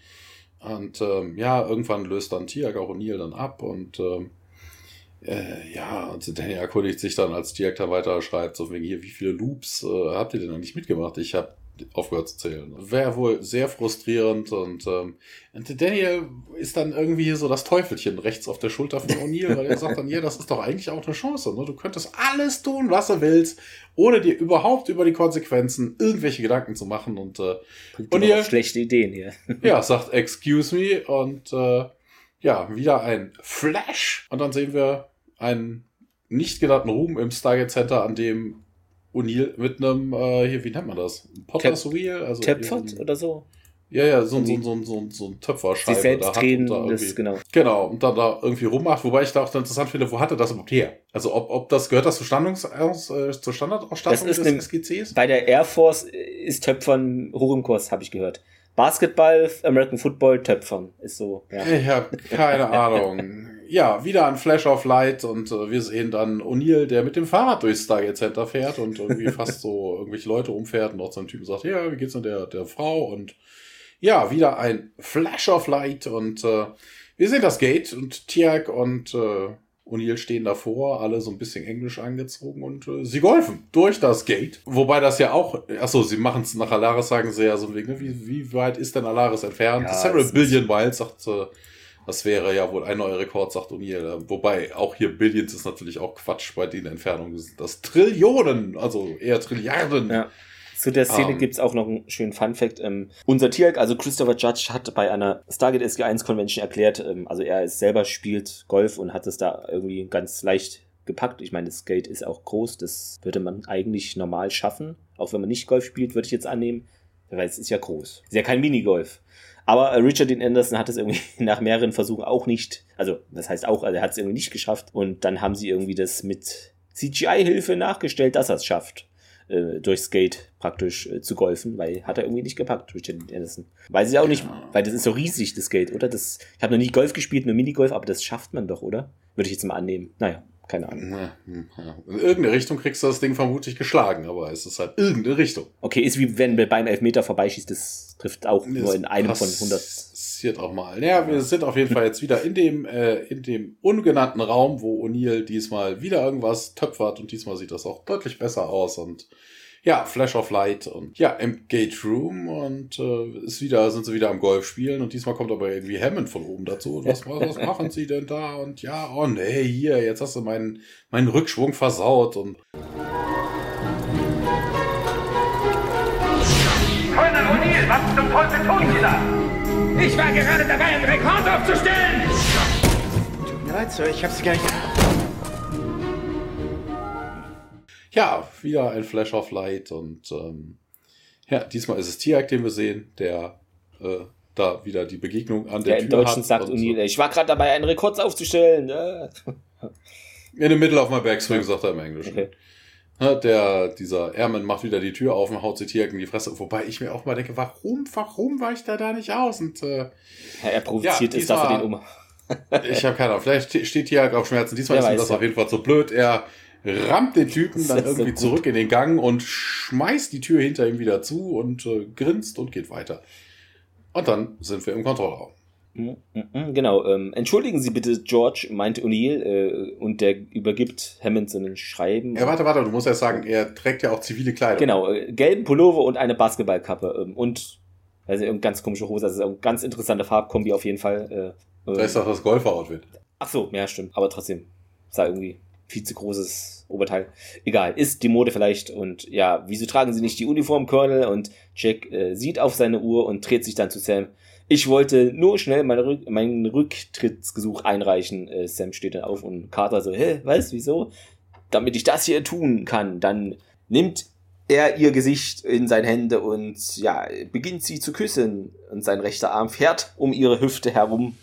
Und ähm, ja, irgendwann löst dann Tiag auch O'Neill dann ab und ähm, äh, ja, und Daniel erkundigt sich dann, als Direktor weiter schreibt, so wegen hier, wie viele Loops äh, habt ihr denn eigentlich mitgemacht? Ich habe aufgehört zu zählen. Wäre wohl sehr frustrierend und, ähm, und Daniel ist dann irgendwie so das Teufelchen rechts auf der Schulter von O'Neill, weil er sagt dann, ja, das ist doch eigentlich auch eine Chance. Ne? Du könntest alles tun, was du willst, ohne dir überhaupt über die Konsequenzen irgendwelche Gedanken zu machen und äh, O'Neill schlechte Ideen hier. ja, sagt excuse me und äh, ja, wieder ein Flash und dann sehen wir einen nicht genannten Ruhm im Stargate Center, an dem O'Neill mit einem, äh, hier, wie nennt man das? Potter's Tap Wheel? Also Töpfert oder so? Ja, ja, so, so, so, so, so ein Töpferscheibe. Sich selbst drehen, da das, genau. Genau, und dann da irgendwie rummacht, wobei ich da auch interessant finde, wo hatte das überhaupt her? Also ob, ob das, gehört das zur, Standungs, äh, zur Standardausstattung des ne, SGCs? Bei der Air Force ist Töpfern hoch im Kurs, habe ich gehört. Basketball, American Football, Töpfern ist so. Ja. Ich habe keine Ahnung. Ja, wieder ein Flash of Light und äh, wir sehen dann O'Neill, der mit dem Fahrrad durchs Stargate Center fährt und irgendwie fast so irgendwelche Leute umfährt und auch so ein Typ sagt, ja, wie geht's denn der, der Frau? Und ja, wieder ein Flash of Light und äh, wir sehen das Gate und Tiag und äh, O'Neill stehen davor, alle so ein bisschen englisch angezogen und äh, sie golfen durch das Gate. Wobei das ja auch, achso, sie machen es nach Alaris, sagen sie ja so wegen, ne, wie, wie weit ist denn Alaris entfernt? Ja, Several Billion Miles, sagt äh, das wäre ja wohl ein neuer Rekord, sagt O'Neill. Wobei auch hier Billions ist natürlich auch Quatsch bei den Entfernungen. Das Trillionen, also eher Trilliarden. Ja. Zu der Szene um, ähm. gibt's auch noch einen schönen Fun-Fact. Ähm, unser Tierk, also Christopher Judge, hat bei einer Stargate SG1 Convention erklärt, ähm, also er ist selber spielt Golf und hat es da irgendwie ganz leicht gepackt. Ich meine, das Gate ist auch groß, das würde man eigentlich normal schaffen. Auch wenn man nicht Golf spielt, würde ich jetzt annehmen. Weil es ist ja groß. Ist ja kein Minigolf. Aber äh, Richard Dean Anderson hat es irgendwie nach mehreren Versuchen auch nicht, also das heißt auch, also er hat es irgendwie nicht geschafft. Und dann haben sie irgendwie das mit CGI-Hilfe nachgestellt, dass er es schafft, äh, durchs Gate praktisch äh, zu golfen, weil hat er irgendwie nicht gepackt, Richard Dean Anderson. Weiß ich auch nicht, weil das ist so riesig, das Gate, oder? Das, ich habe noch nie Golf gespielt, nur Minigolf, aber das schafft man doch, oder? Würde ich jetzt mal annehmen. Naja. Keine Ahnung. Hm, In irgendeine Richtung kriegst du das Ding vermutlich geschlagen, aber es ist halt irgendeine Richtung. Okay, ist wie wenn beim Elfmeter vorbeischießt, das trifft auch das nur in einem von 100. Passiert auch mal. Ja, wir sind auf jeden Fall jetzt wieder in dem, äh, in dem ungenannten Raum, wo O'Neill diesmal wieder irgendwas töpfert und diesmal sieht das auch deutlich besser aus und ja, Flash of Light und ja, im Gate Room und äh, ist wieder, sind sie wieder am Golf spielen und diesmal kommt aber irgendwie Hammond von oben dazu. Und was, was, machen sie denn da? Und ja, oh nee, hier, jetzt hast du meinen, meinen Rückschwung versaut und. Colonel O'Neill, was zum Teufel tun Sie da? Ich war gerade dabei, einen Rekord aufzustellen! Tut mir leid, Sir, ich hab's gar nicht. Ja, wieder ein Flash of Light und ähm, ja, diesmal ist es Tiag, den wir sehen, der äh, da wieder die Begegnung an der, der Tür Deutschen hat. sagt O'Neill, ich war gerade dabei, einen Rekord aufzustellen. Äh. In the middle of my backswing, sagt er im Englischen. Okay. Der, dieser Airman macht wieder die Tür auf und haut sich Tiag in die Fresse. Wobei ich mir auch mal denke, warum, warum war ich da da nicht aus? Und, äh, ja, er provoziert ja, es dafür den um. ich habe keine Ahnung. Vielleicht steht Tiag auf Schmerzen. Diesmal Wer ist ihm das ja. auf jeden Fall zu blöd. Er rammt den Typen dann irgendwie so zurück in den Gang und schmeißt die Tür hinter ihm wieder zu und äh, grinst und geht weiter. Und dann sind wir im Kontrollraum. Mhm, mhm, genau. Ähm, entschuldigen Sie bitte, George, meinte O'Neill, äh, und der übergibt Hammond so einen Schreiben. Ja, warte, warte, du musst ja sagen, er trägt ja auch zivile Kleidung. Genau, äh, gelben Pullover und eine Basketballkappe. Ähm, und also eine ganz komische Hose, also eine ganz interessante Farbkombi auf jeden Fall. Äh, da ist doch das Golfer-Outfit. Ach so, ja, stimmt. Aber trotzdem, sah irgendwie viel zu großes Oberteil. Egal, ist die Mode vielleicht und ja, wieso tragen sie nicht die Uniform, Colonel? Und Jack äh, sieht auf seine Uhr und dreht sich dann zu Sam. Ich wollte nur schnell mein, Rück mein Rücktrittsgesuch einreichen. Äh, Sam steht dann auf und Carter so, hä, was, wieso? Damit ich das hier tun kann, dann nimmt er ihr Gesicht in seine Hände und ja, beginnt sie zu küssen und sein rechter Arm fährt um ihre Hüfte herum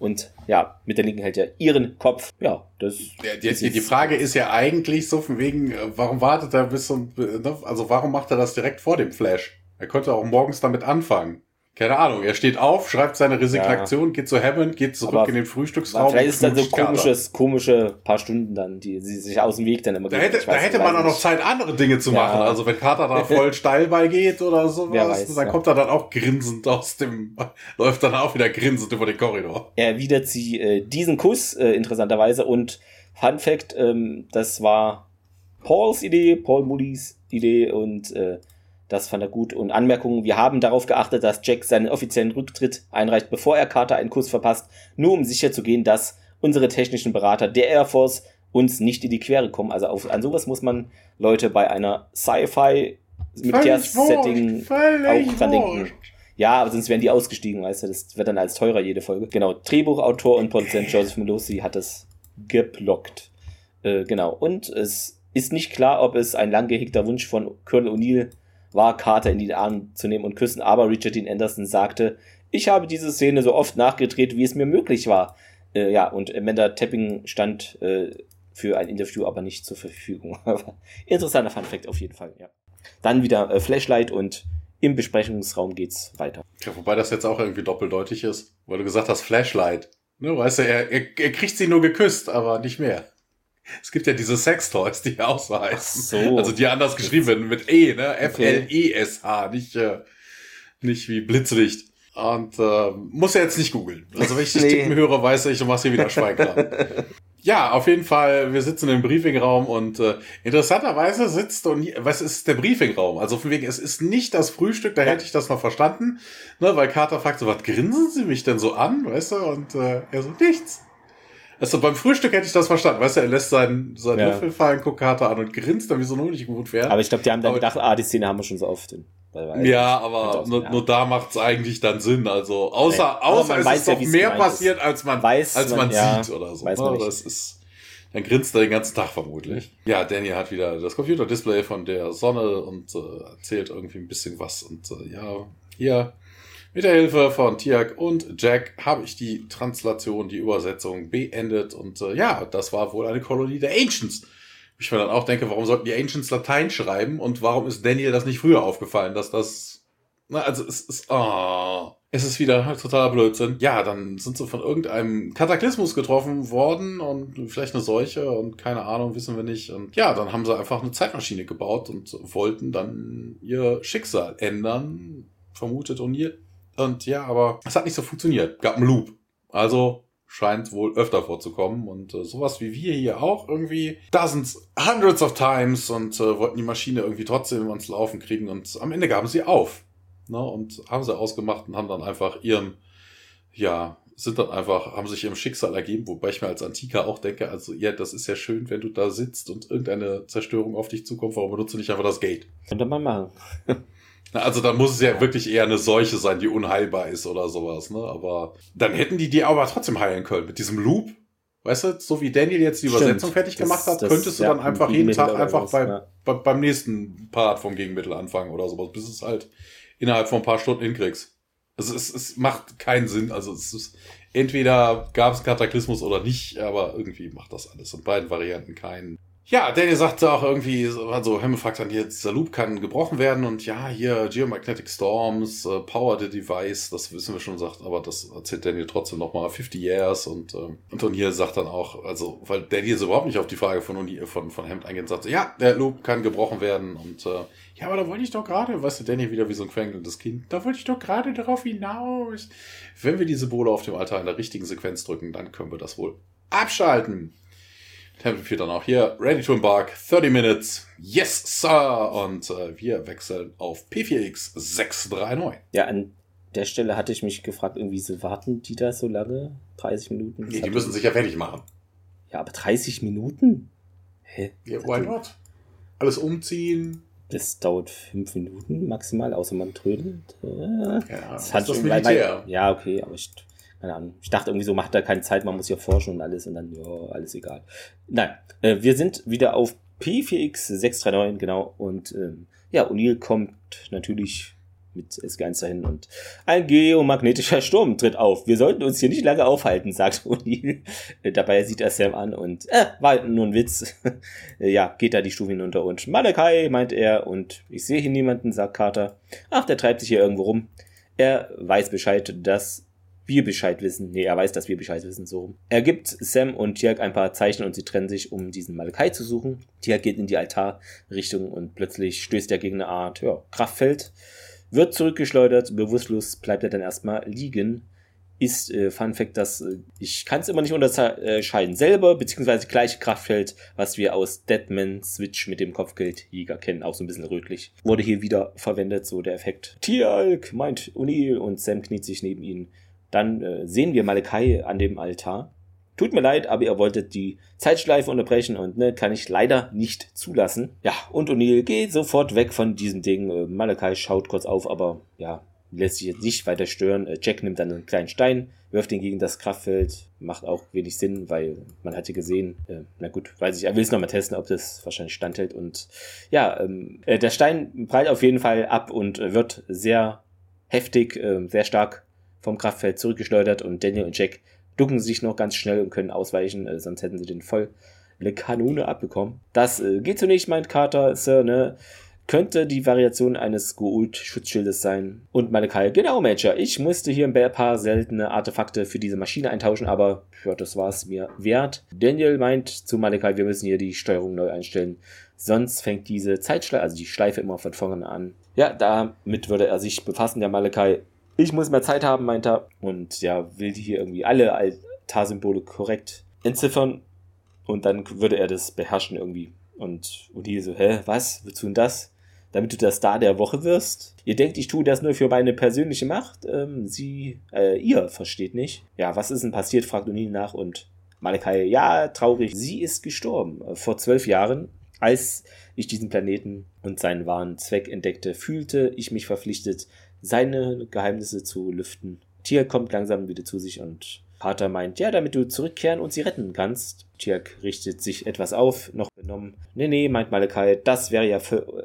und ja, mit der linken hält er ihren Kopf. Ja, das. Ja, die, die, die Frage ist ja eigentlich so von wegen, äh, warum wartet er bis zum, ne, also warum macht er das direkt vor dem Flash? Er könnte auch morgens damit anfangen. Keine Ahnung, er steht auf, schreibt seine Resignation, ja. geht zu Hammond, geht zurück Aber in den Frühstücksraum. Vielleicht ist dann so komisches, komische paar Stunden dann, die sie sich aus dem Weg dann immer Da hätte, da hätte man auch noch Zeit, andere Dinge zu ja. machen. Also wenn Carter da voll steil bei geht oder sowas, weiß, dann ja. kommt er dann auch grinsend aus dem, läuft dann auch wieder grinsend über den Korridor. Er erwidert sie äh, diesen Kuss, äh, interessanterweise. Und Fun Fact, ähm, das war Pauls Idee, Paul Moody's Idee und äh, das fand er gut. Und Anmerkungen, wir haben darauf geachtet, dass Jack seinen offiziellen Rücktritt einreicht, bevor er Carter einen Kuss verpasst, nur um sicherzugehen, dass unsere technischen Berater der Air Force uns nicht in die Quere kommen. Also auf, an sowas muss man Leute bei einer Sci-Fi mit der Setting auch dran denken. Ja, aber sonst wären die ausgestiegen, weißt du, das wird dann als teurer jede Folge. Genau, Drehbuchautor und Produzent Joseph Melosi hat es geblockt. Äh, genau, und es ist nicht klar, ob es ein lang gehegter Wunsch von Colonel O'Neill war, Carter in die Arme zu nehmen und küssen, aber Richard Dean Anderson sagte, ich habe diese Szene so oft nachgedreht, wie es mir möglich war. Äh, ja, und Amanda Tapping stand äh, für ein Interview aber nicht zur Verfügung. Interessanter Funfact auf jeden Fall, ja. Dann wieder äh, Flashlight und im Besprechungsraum geht's weiter. Ja, wobei das jetzt auch irgendwie doppeldeutig ist, weil du gesagt hast Flashlight. Ne, weißt du, er, er, er kriegt sie nur geküsst, aber nicht mehr. Es gibt ja diese Sextoys, die auch so heißen. So. Also die anders geschrieben werden mit E, ne? F-L-E-S-H, nicht, äh, nicht wie Blitzlicht. Und äh, muss ja jetzt nicht googeln. Also wenn ich nee. Tippen höre, weiß ich, du machst hier wieder Schweinkram. ja, auf jeden Fall, wir sitzen im Briefingraum und äh, interessanterweise sitzt und was ist der Briefingraum? Also von wegen, es ist nicht das Frühstück, da hätte ich das noch verstanden, ne, weil Carter fragt so, was grinsen Sie mich denn so an, weißt du? Und äh, er so, nichts. Also beim Frühstück hätte ich das verstanden. Weißt du, er lässt seinen, seinen ja. Löffel fallen, guckt Karte an und grinst dann wie so ein nicht gut wäre. Aber ich glaube, die haben dann aber, gedacht, ah, die Szene haben wir schon so oft. ja, aber nur, ja. nur da macht es eigentlich dann Sinn. Also außer, nee. außer es ist doch mehr passiert, ist. als man, weiß als man, man ja, sieht oder so. Weiß man ne? das ist, dann grinst er den ganzen Tag vermutlich. Ja, Danny hat wieder das Computerdisplay von der Sonne und äh, erzählt irgendwie ein bisschen was und äh, ja, hier mit der Hilfe von Tiak und Jack habe ich die Translation, die Übersetzung beendet. Und äh, ja, das war wohl eine Kolonie der Ancients. Ich mir dann auch denke, warum sollten die Ancients Latein schreiben und warum ist Daniel das nicht früher aufgefallen, dass das. Na, also es ist. Oh, es ist wieder totaler Blödsinn. Ja, dann sind sie von irgendeinem Kataklysmus getroffen worden und vielleicht eine Seuche und keine Ahnung, wissen wir nicht. Und ja, dann haben sie einfach eine Zeitmaschine gebaut und wollten dann ihr Schicksal ändern, vermutet und ihr und ja, aber es hat nicht so funktioniert. Gab einen Loop. Also scheint wohl öfter vorzukommen und äh, sowas wie wir hier auch irgendwie dozens, hundreds of times und äh, wollten die Maschine irgendwie trotzdem ans Laufen kriegen und am Ende gaben sie auf. Ne, und haben sie ausgemacht und haben dann einfach ihrem, ja, sind dann einfach, haben sich ihrem Schicksal ergeben, wobei ich mir als Antiker auch denke, also ja, das ist ja schön, wenn du da sitzt und irgendeine Zerstörung auf dich zukommt, warum benutzt du nicht einfach das Gate? Könnte man machen. Also dann muss es ja wirklich eher eine Seuche sein, die unheilbar ist oder sowas, ne? Aber dann hätten die die aber trotzdem heilen können mit diesem Loop. Weißt du, so wie Daniel jetzt die Stimmt. Übersetzung fertig das, gemacht hat, das, könntest du ja, dann einfach jeden Tag einfach was, bei, ja. bei, beim nächsten Part vom Gegenmittel anfangen oder sowas, bis es halt innerhalb von ein paar Stunden hinkriegst. Also es, es macht keinen Sinn. Also es ist entweder gab es Kataklysmus oder nicht, aber irgendwie macht das alles in beiden Varianten keinen ja, Daniel sagte auch irgendwie, also Helme fragt dann hier, dieser Loop kann gebrochen werden und ja, hier Geomagnetic Storms, uh, Power the Device, das wissen wir schon, sagt, aber das erzählt Daniel trotzdem nochmal, 50 Years und, äh, und O'Neill sagt dann auch, also, weil Daniel so überhaupt nicht auf die Frage von, von, von Hemd eingeht, sagt, ja, der Loop kann gebrochen werden und äh, ja, aber da wollte ich doch gerade, weißt du, Daniel wieder wie so ein quengelndes Kind, da wollte ich doch gerade darauf hinaus. Wenn wir diese Bohle auf dem Altar in der richtigen Sequenz drücken, dann können wir das wohl abschalten. Tempel dann auch hier. Ready to embark. 30 minutes. Yes, sir. Und äh, wir wechseln auf P4X 639. Ja, an der Stelle hatte ich mich gefragt, irgendwie so warten die da so lange? 30 Minuten? Nee, die müssen sich ja fertig machen. Ja, aber 30 Minuten? Hä? Ja, why not? Alles umziehen. Das dauert fünf Minuten maximal, außer man trödelt. Äh, Ja, das das hat ist das schon- Militär. Ja, okay, aber ich, keine Ahnung. Ich dachte irgendwie so, macht da keine Zeit, man muss ja forschen und alles und dann, ja, alles egal. Nein, äh, wir sind wieder auf P4X639, genau. Und ähm, ja, O'Neill kommt natürlich mit SG1 dahin und ein geomagnetischer Sturm tritt auf. Wir sollten uns hier nicht lange aufhalten, sagt O'Neill. Äh, Dabei sieht er Sam an und, äh, war nur ein Witz. Ja, geht da die Stufe hinunter und Malakai, meint er, und ich sehe hier niemanden, sagt Carter. Ach, der treibt sich hier irgendwo rum. Er weiß Bescheid, dass wir Bescheid wissen. Nee, er weiß, dass wir Bescheid wissen, so. Er gibt Sam und Tiak ein paar Zeichen und sie trennen sich, um diesen Malakai zu suchen. Tiak geht in die Altarrichtung und plötzlich stößt er gegen eine Art ja, Kraftfeld, wird zurückgeschleudert, bewusstlos bleibt er dann erstmal liegen. Ist äh, Fun Fact, dass äh, ich kann es immer nicht unterscheiden. Selber, beziehungsweise gleiche Kraftfeld, was wir aus Deadman Switch mit dem Kopfgeldjäger kennen, auch so ein bisschen rötlich. Wurde hier wieder verwendet, so der Effekt. Tialk, meint O'Neill und Sam kniet sich neben ihn. Dann äh, sehen wir Malakai an dem Altar. Tut mir leid, aber ihr wolltet die Zeitschleife unterbrechen und ne, kann ich leider nicht zulassen. Ja, und O'Neill geht sofort weg von diesem Ding. Äh, Malakai schaut kurz auf, aber ja, lässt sich jetzt nicht weiter stören. Äh, Jack nimmt dann einen kleinen Stein, wirft ihn gegen das Kraftfeld. Macht auch wenig Sinn, weil man hatte gesehen, äh, na gut, weiß ich, er will es nochmal testen, ob das wahrscheinlich standhält. Und ja, ähm, äh, der Stein prallt auf jeden Fall ab und wird sehr heftig, sehr stark vom Kraftfeld zurückgeschleudert und Daniel und Jack ducken sich noch ganz schnell und können ausweichen, äh, sonst hätten sie den voll eine Kanone abbekommen. Das äh, geht so nicht, meint Carter, Sir, ne? Könnte die Variation eines Goult-Schutzschildes sein. Und Malakai, genau, Major, ich musste hier ein paar seltene Artefakte für diese Maschine eintauschen, aber ja, das war es mir wert. Daniel meint zu Malakai, wir müssen hier die Steuerung neu einstellen. Sonst fängt diese Zeitschleife, also die Schleife immer von vorne an. Ja, damit würde er sich befassen, der Malakai. Ich muss mehr Zeit haben, meint er. Und ja, will die hier irgendwie alle Altarsymbole korrekt entziffern. Und dann würde er das beherrschen irgendwie. Und, die so, hä, was? Wozu denn das? Damit du der Star der Woche wirst? Ihr denkt, ich tue das nur für meine persönliche Macht? Ähm, sie, äh, ihr versteht nicht. Ja, was ist denn passiert? fragt O'Neill nach und Malakai, ja, traurig. Sie ist gestorben. Äh, Vor zwölf Jahren, als ich diesen Planeten und seinen wahren Zweck entdeckte, fühlte ich mich verpflichtet, seine Geheimnisse zu lüften. Tier kommt langsam wieder zu sich und Pater meint, ja, damit du zurückkehren und sie retten kannst. Tiak richtet sich etwas auf, noch benommen. Nee, nee, meint Malakai, das wäre ja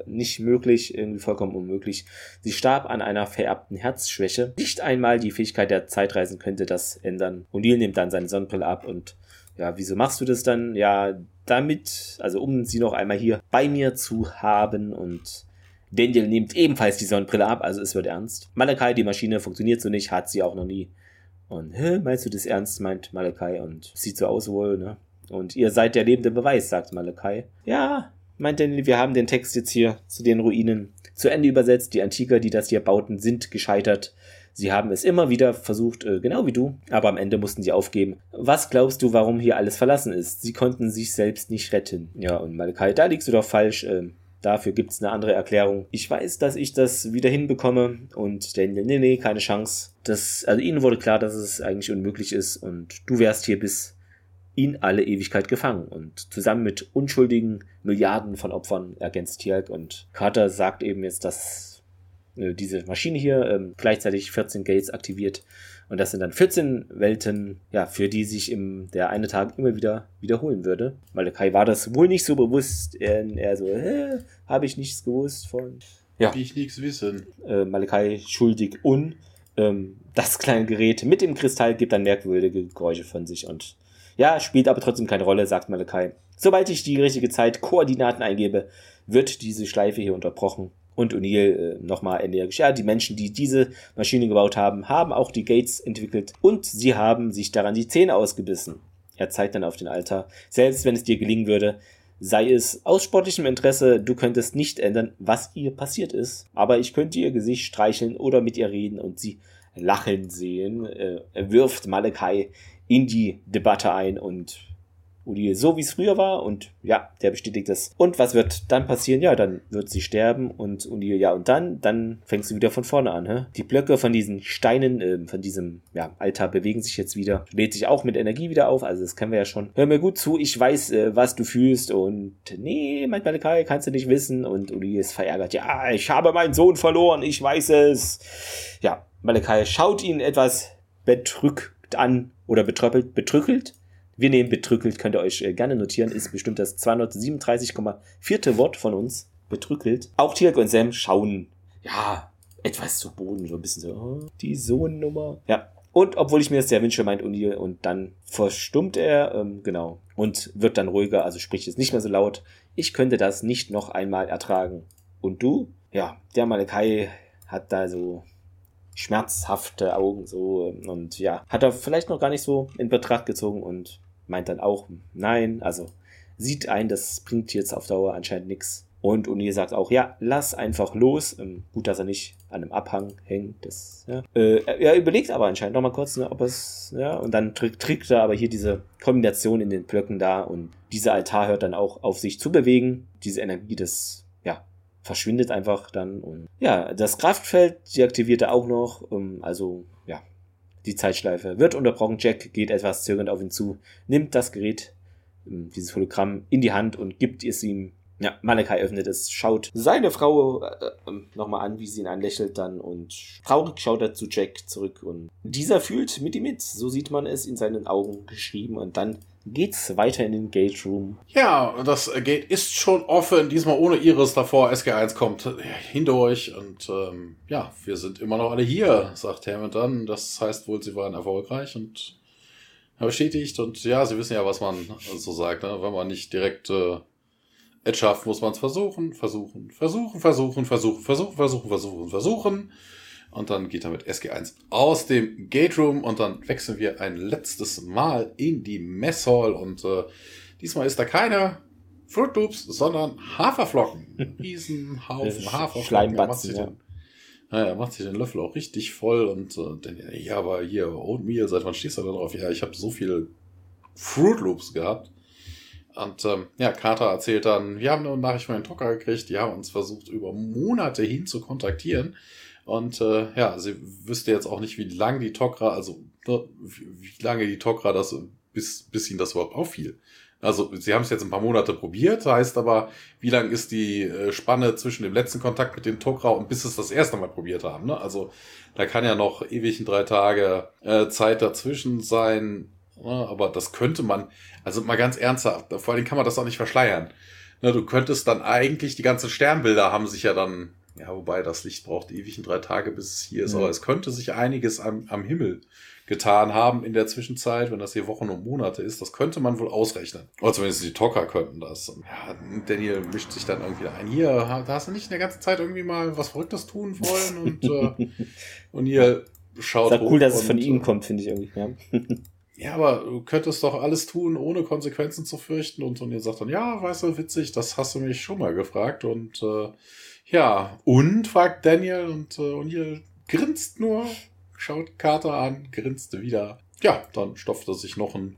nicht möglich, irgendwie vollkommen unmöglich. Sie starb an einer vererbten Herzschwäche. Nicht einmal die Fähigkeit der Zeitreisen könnte das ändern. O'Neill nimmt dann seine Sonnenbrille ab und ja, wieso machst du das dann? Ja, damit, also um sie noch einmal hier bei mir zu haben und Daniel nimmt ebenfalls die Sonnenbrille ab, also es wird ernst. Malakai, die Maschine funktioniert so nicht, hat sie auch noch nie. Und, hä, meinst du das ernst, meint Malakai und sieht so aus wohl, ne? Und ihr seid der lebende Beweis, sagt Malakai. Ja, meint Daniel, wir haben den Text jetzt hier zu den Ruinen zu Ende übersetzt. Die Antiker, die das hier bauten, sind gescheitert. Sie haben es immer wieder versucht, äh, genau wie du, aber am Ende mussten sie aufgeben. Was glaubst du, warum hier alles verlassen ist? Sie konnten sich selbst nicht retten. Ja, und Malakai, da liegst du doch falsch. Ähm, dafür gibt's eine andere Erklärung. Ich weiß, dass ich das wieder hinbekomme. Und Daniel, nee, nee, keine Chance. Das, also ihnen wurde klar, dass es eigentlich unmöglich ist. Und du wärst hier bis in alle Ewigkeit gefangen. Und zusammen mit unschuldigen Milliarden von Opfern ergänzt Tialk. Und Carter sagt eben jetzt, dass äh, diese Maschine hier ähm, gleichzeitig 14 Gates aktiviert. Und das sind dann 14 Welten, ja, für die sich im, der eine Tag immer wieder wiederholen würde. Malakai war das wohl nicht so bewusst. Er, er so, hä, habe ich nichts gewusst von. Ja. Die ich nichts wissen. Äh, Malakai schuldig un. Ähm, das kleine Gerät mit dem Kristall gibt dann merkwürdige Geräusche von sich und ja, spielt aber trotzdem keine Rolle, sagt Malakai. Sobald ich die richtige Zeit Koordinaten eingebe, wird diese Schleife hier unterbrochen. Und O'Neill äh, nochmal energisch. Ja, die Menschen, die diese Maschine gebaut haben, haben auch die Gates entwickelt und sie haben sich daran die Zähne ausgebissen. Er zeigt dann auf den Altar. Selbst wenn es dir gelingen würde, sei es aus sportlichem Interesse, du könntest nicht ändern, was ihr passiert ist. Aber ich könnte ihr Gesicht streicheln oder mit ihr reden und sie lachen sehen. Äh, er wirft Malakai in die Debatte ein und O'Neill so, wie es früher war. Und ja, der bestätigt das. Und was wird dann passieren? Ja, dann wird sie sterben und O'Neill, ja, und dann, dann fängst du wieder von vorne an. Hä? Die Blöcke von diesen Steinen, äh, von diesem ja, Altar bewegen sich jetzt wieder. Lädt sich auch mit Energie wieder auf. Also das kennen wir ja schon. Hör mir gut zu, ich weiß, äh, was du fühlst. Und nee, mein Malakai, kannst du nicht wissen. Und O'Neill ist verärgert. Ja, ich habe meinen Sohn verloren, ich weiß es. Ja, Malakai schaut ihn etwas bedrückt an oder betröppelt, betrückelt. Wir nehmen betrückelt, könnt ihr euch äh, gerne notieren, ist bestimmt das 237,4. Wort von uns. Betrückelt. Auch Tirk und Sam schauen, ja, etwas zu Boden, so ein bisschen so, oh, die Sohnnummer. Ja. Und obwohl ich mir das sehr wünsche, meint O'Neill, und dann verstummt er, ähm, genau, und wird dann ruhiger, also spricht jetzt nicht mehr so laut. Ich könnte das nicht noch einmal ertragen. Und du? Ja, der Malakai hat da so schmerzhafte Augen so und ja, hat er vielleicht noch gar nicht so in Betracht gezogen und meint dann auch nein, also sieht ein, das bringt jetzt auf Dauer anscheinend nichts. Und O'Neill sagt auch, ja, lass einfach los. Ähm, gut, dass er nicht an einem Abhang hängt. Das, ja. Äh, er überlegt aber anscheinend noch mal kurz, ne, ob es, ja, und dann trägt, trägt er aber hier diese Kombination in den Blöcken da und dieser Altar hört dann auch auf sich zu bewegen. Diese Energie des, ja, verschwindet einfach dann. Und ja, das Kraftfeld deaktiviert er auch noch. Ähm, also, die Zeitschleife wird unterbrochen. Jack geht etwas zögernd auf ihn zu, nimmt das Gerät, ähm, dieses Hologramm, in die Hand und gibt es ihm. Ja, Malakai öffnet es, schaut seine Frau äh, äh, nochmal an, wie sie ihn anlächelt dann und traurig schaut er zu Jack zurück und dieser fühlt mit ihm mit. So sieht man es in seinen Augen geschrieben und dann geht's weiter in den Gate Room. Ja, das Gate ist schon offen, diesmal ohne Iris davor. SG1 kommt hindurch und ähm, ja, wir sind immer noch alle hier, sagt Hammond dann. Das heißt wohl, sie waren erfolgreich und bestätigt und ja, sie wissen ja, was man so sagt, ne? wenn man nicht direkt äh, es schafft, muss man es versuchen, versuchen, versuchen, versuchen, versuchen, versuchen, versuchen, versuchen, versuchen. Und dann geht er mit SG1 aus dem Gate Room und dann wechseln wir ein letztes Mal in die Messhall und äh, diesmal ist da keine Fruit Loops, sondern Haferflocken. Riesen Haufen Haferflocken. Er macht, sich ja. den, ja, er macht sich den Löffel auch richtig voll und äh, dann, ja, aber hier Oatmeal, seit wann stehst du da drauf? Ja, ich habe so viele Fruit Loops gehabt. Und ähm, ja, Carter erzählt dann, wir haben eine Nachricht von den Drucker gekriegt, die haben uns versucht, über Monate hin zu kontaktieren. Und äh, ja, sie wüsste jetzt auch nicht, wie lange die Tokra, also ne, wie lange die Tokra das, bis, bis ihnen das überhaupt auffiel. Also sie haben es jetzt ein paar Monate probiert, heißt aber, wie lang ist die äh, Spanne zwischen dem letzten Kontakt mit dem Tokra und bis es das erste Mal probiert haben. Ne? Also da kann ja noch ewig in drei Tage äh, Zeit dazwischen sein. Ne? Aber das könnte man, also mal ganz ernsthaft, vor allem kann man das auch nicht verschleiern. Ne, du könntest dann eigentlich, die ganzen Sternbilder haben sich ja dann ja, wobei das Licht braucht ewig in drei Tage, bis es hier ist. Mhm. Aber es könnte sich einiges am, am Himmel getan haben in der Zwischenzeit, wenn das hier Wochen und Monate ist. Das könnte man wohl ausrechnen. Oder zumindest die Tocker könnten das. Und ja, Daniel mischt sich dann irgendwie ein. Hier, da hast du nicht in der ganzen Zeit irgendwie mal was Verrücktes tun wollen und, äh, und hier schaut. Ist cool, dass es von ihm äh, kommt, finde ich irgendwie. Ja. ja, aber du könntest doch alles tun, ohne Konsequenzen zu fürchten. Und, und ihr sagt dann, ja, weißt du, witzig, das hast du mich schon mal gefragt. Und äh, ja, und, fragt Daniel und äh, O'Neill grinst nur, schaut Carter an, grinste wieder. Ja, dann stopft er sich noch ein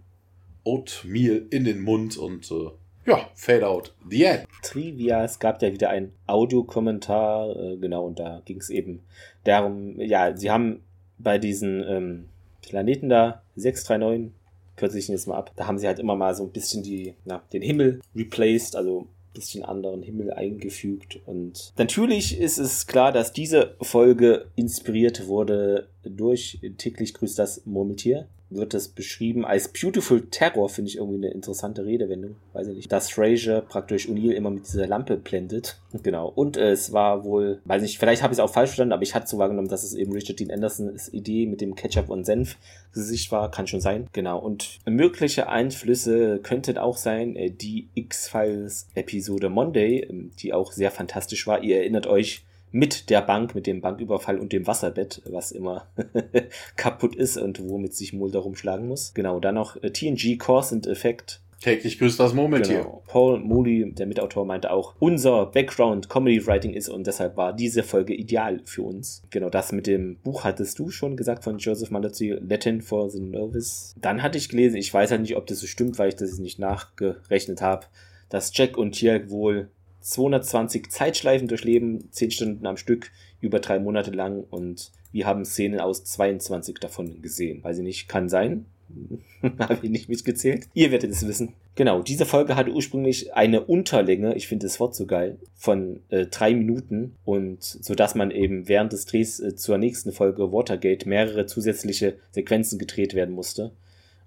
Oatmeal in den Mund und äh, ja, Fade out. The end. Trivia, es gab ja wieder einen Audiokommentar, äh, genau, und da ging es eben darum, ja, sie haben bei diesen ähm, Planeten da 639, kürze ich ihn jetzt mal ab, da haben sie halt immer mal so ein bisschen die, na, den Himmel replaced, also bisschen anderen Himmel eingefügt. Und natürlich ist es klar, dass diese Folge inspiriert wurde durch täglich grüßt das Murmeltier wird das beschrieben als Beautiful Terror, finde ich irgendwie eine interessante Redewendung. Weiß ich nicht. Dass Fraser praktisch O'Neill immer mit dieser Lampe blendet. Genau. Und äh, es war wohl, weiß nicht, vielleicht habe ich es auch falsch verstanden, aber ich hatte so wahrgenommen, dass es eben Richard Dean Andersons Idee mit dem Ketchup und Senf Gesicht war. Kann schon sein. Genau. Und mögliche Einflüsse könnten auch sein, äh, die X-Files Episode Monday, äh, die auch sehr fantastisch war. Ihr erinnert euch, mit der Bank, mit dem Banküberfall und dem Wasserbett, was immer kaputt ist und womit sich Mulder rumschlagen muss. Genau, dann noch äh, TNG Cause and Effect Täglich grüßt das Murmeltier. Genau. Paul Mooney, der Mitautor, meinte auch, unser Background Comedy Writing ist und deshalb war diese Folge ideal für uns. Genau, das mit dem Buch hattest du schon gesagt von Joseph Malozzi, Latin for the Novice. Dann hatte ich gelesen, ich weiß halt nicht, ob das so stimmt, weil ich das nicht nachgerechnet habe, dass Jack und Tia wohl 220 Zeitschleifen durchleben, 10 Stunden am Stück, über drei Monate lang und wir haben Szenen aus 22 davon gesehen. Weiß ich nicht, kann sein. Habe ich nicht mitgezählt. Ihr werdet es wissen. Genau, diese Folge hatte ursprünglich eine Unterlänge, ich finde das Wort so geil, von äh, drei Minuten und so dass man eben während des Drehs äh, zur nächsten Folge Watergate mehrere zusätzliche Sequenzen gedreht werden musste.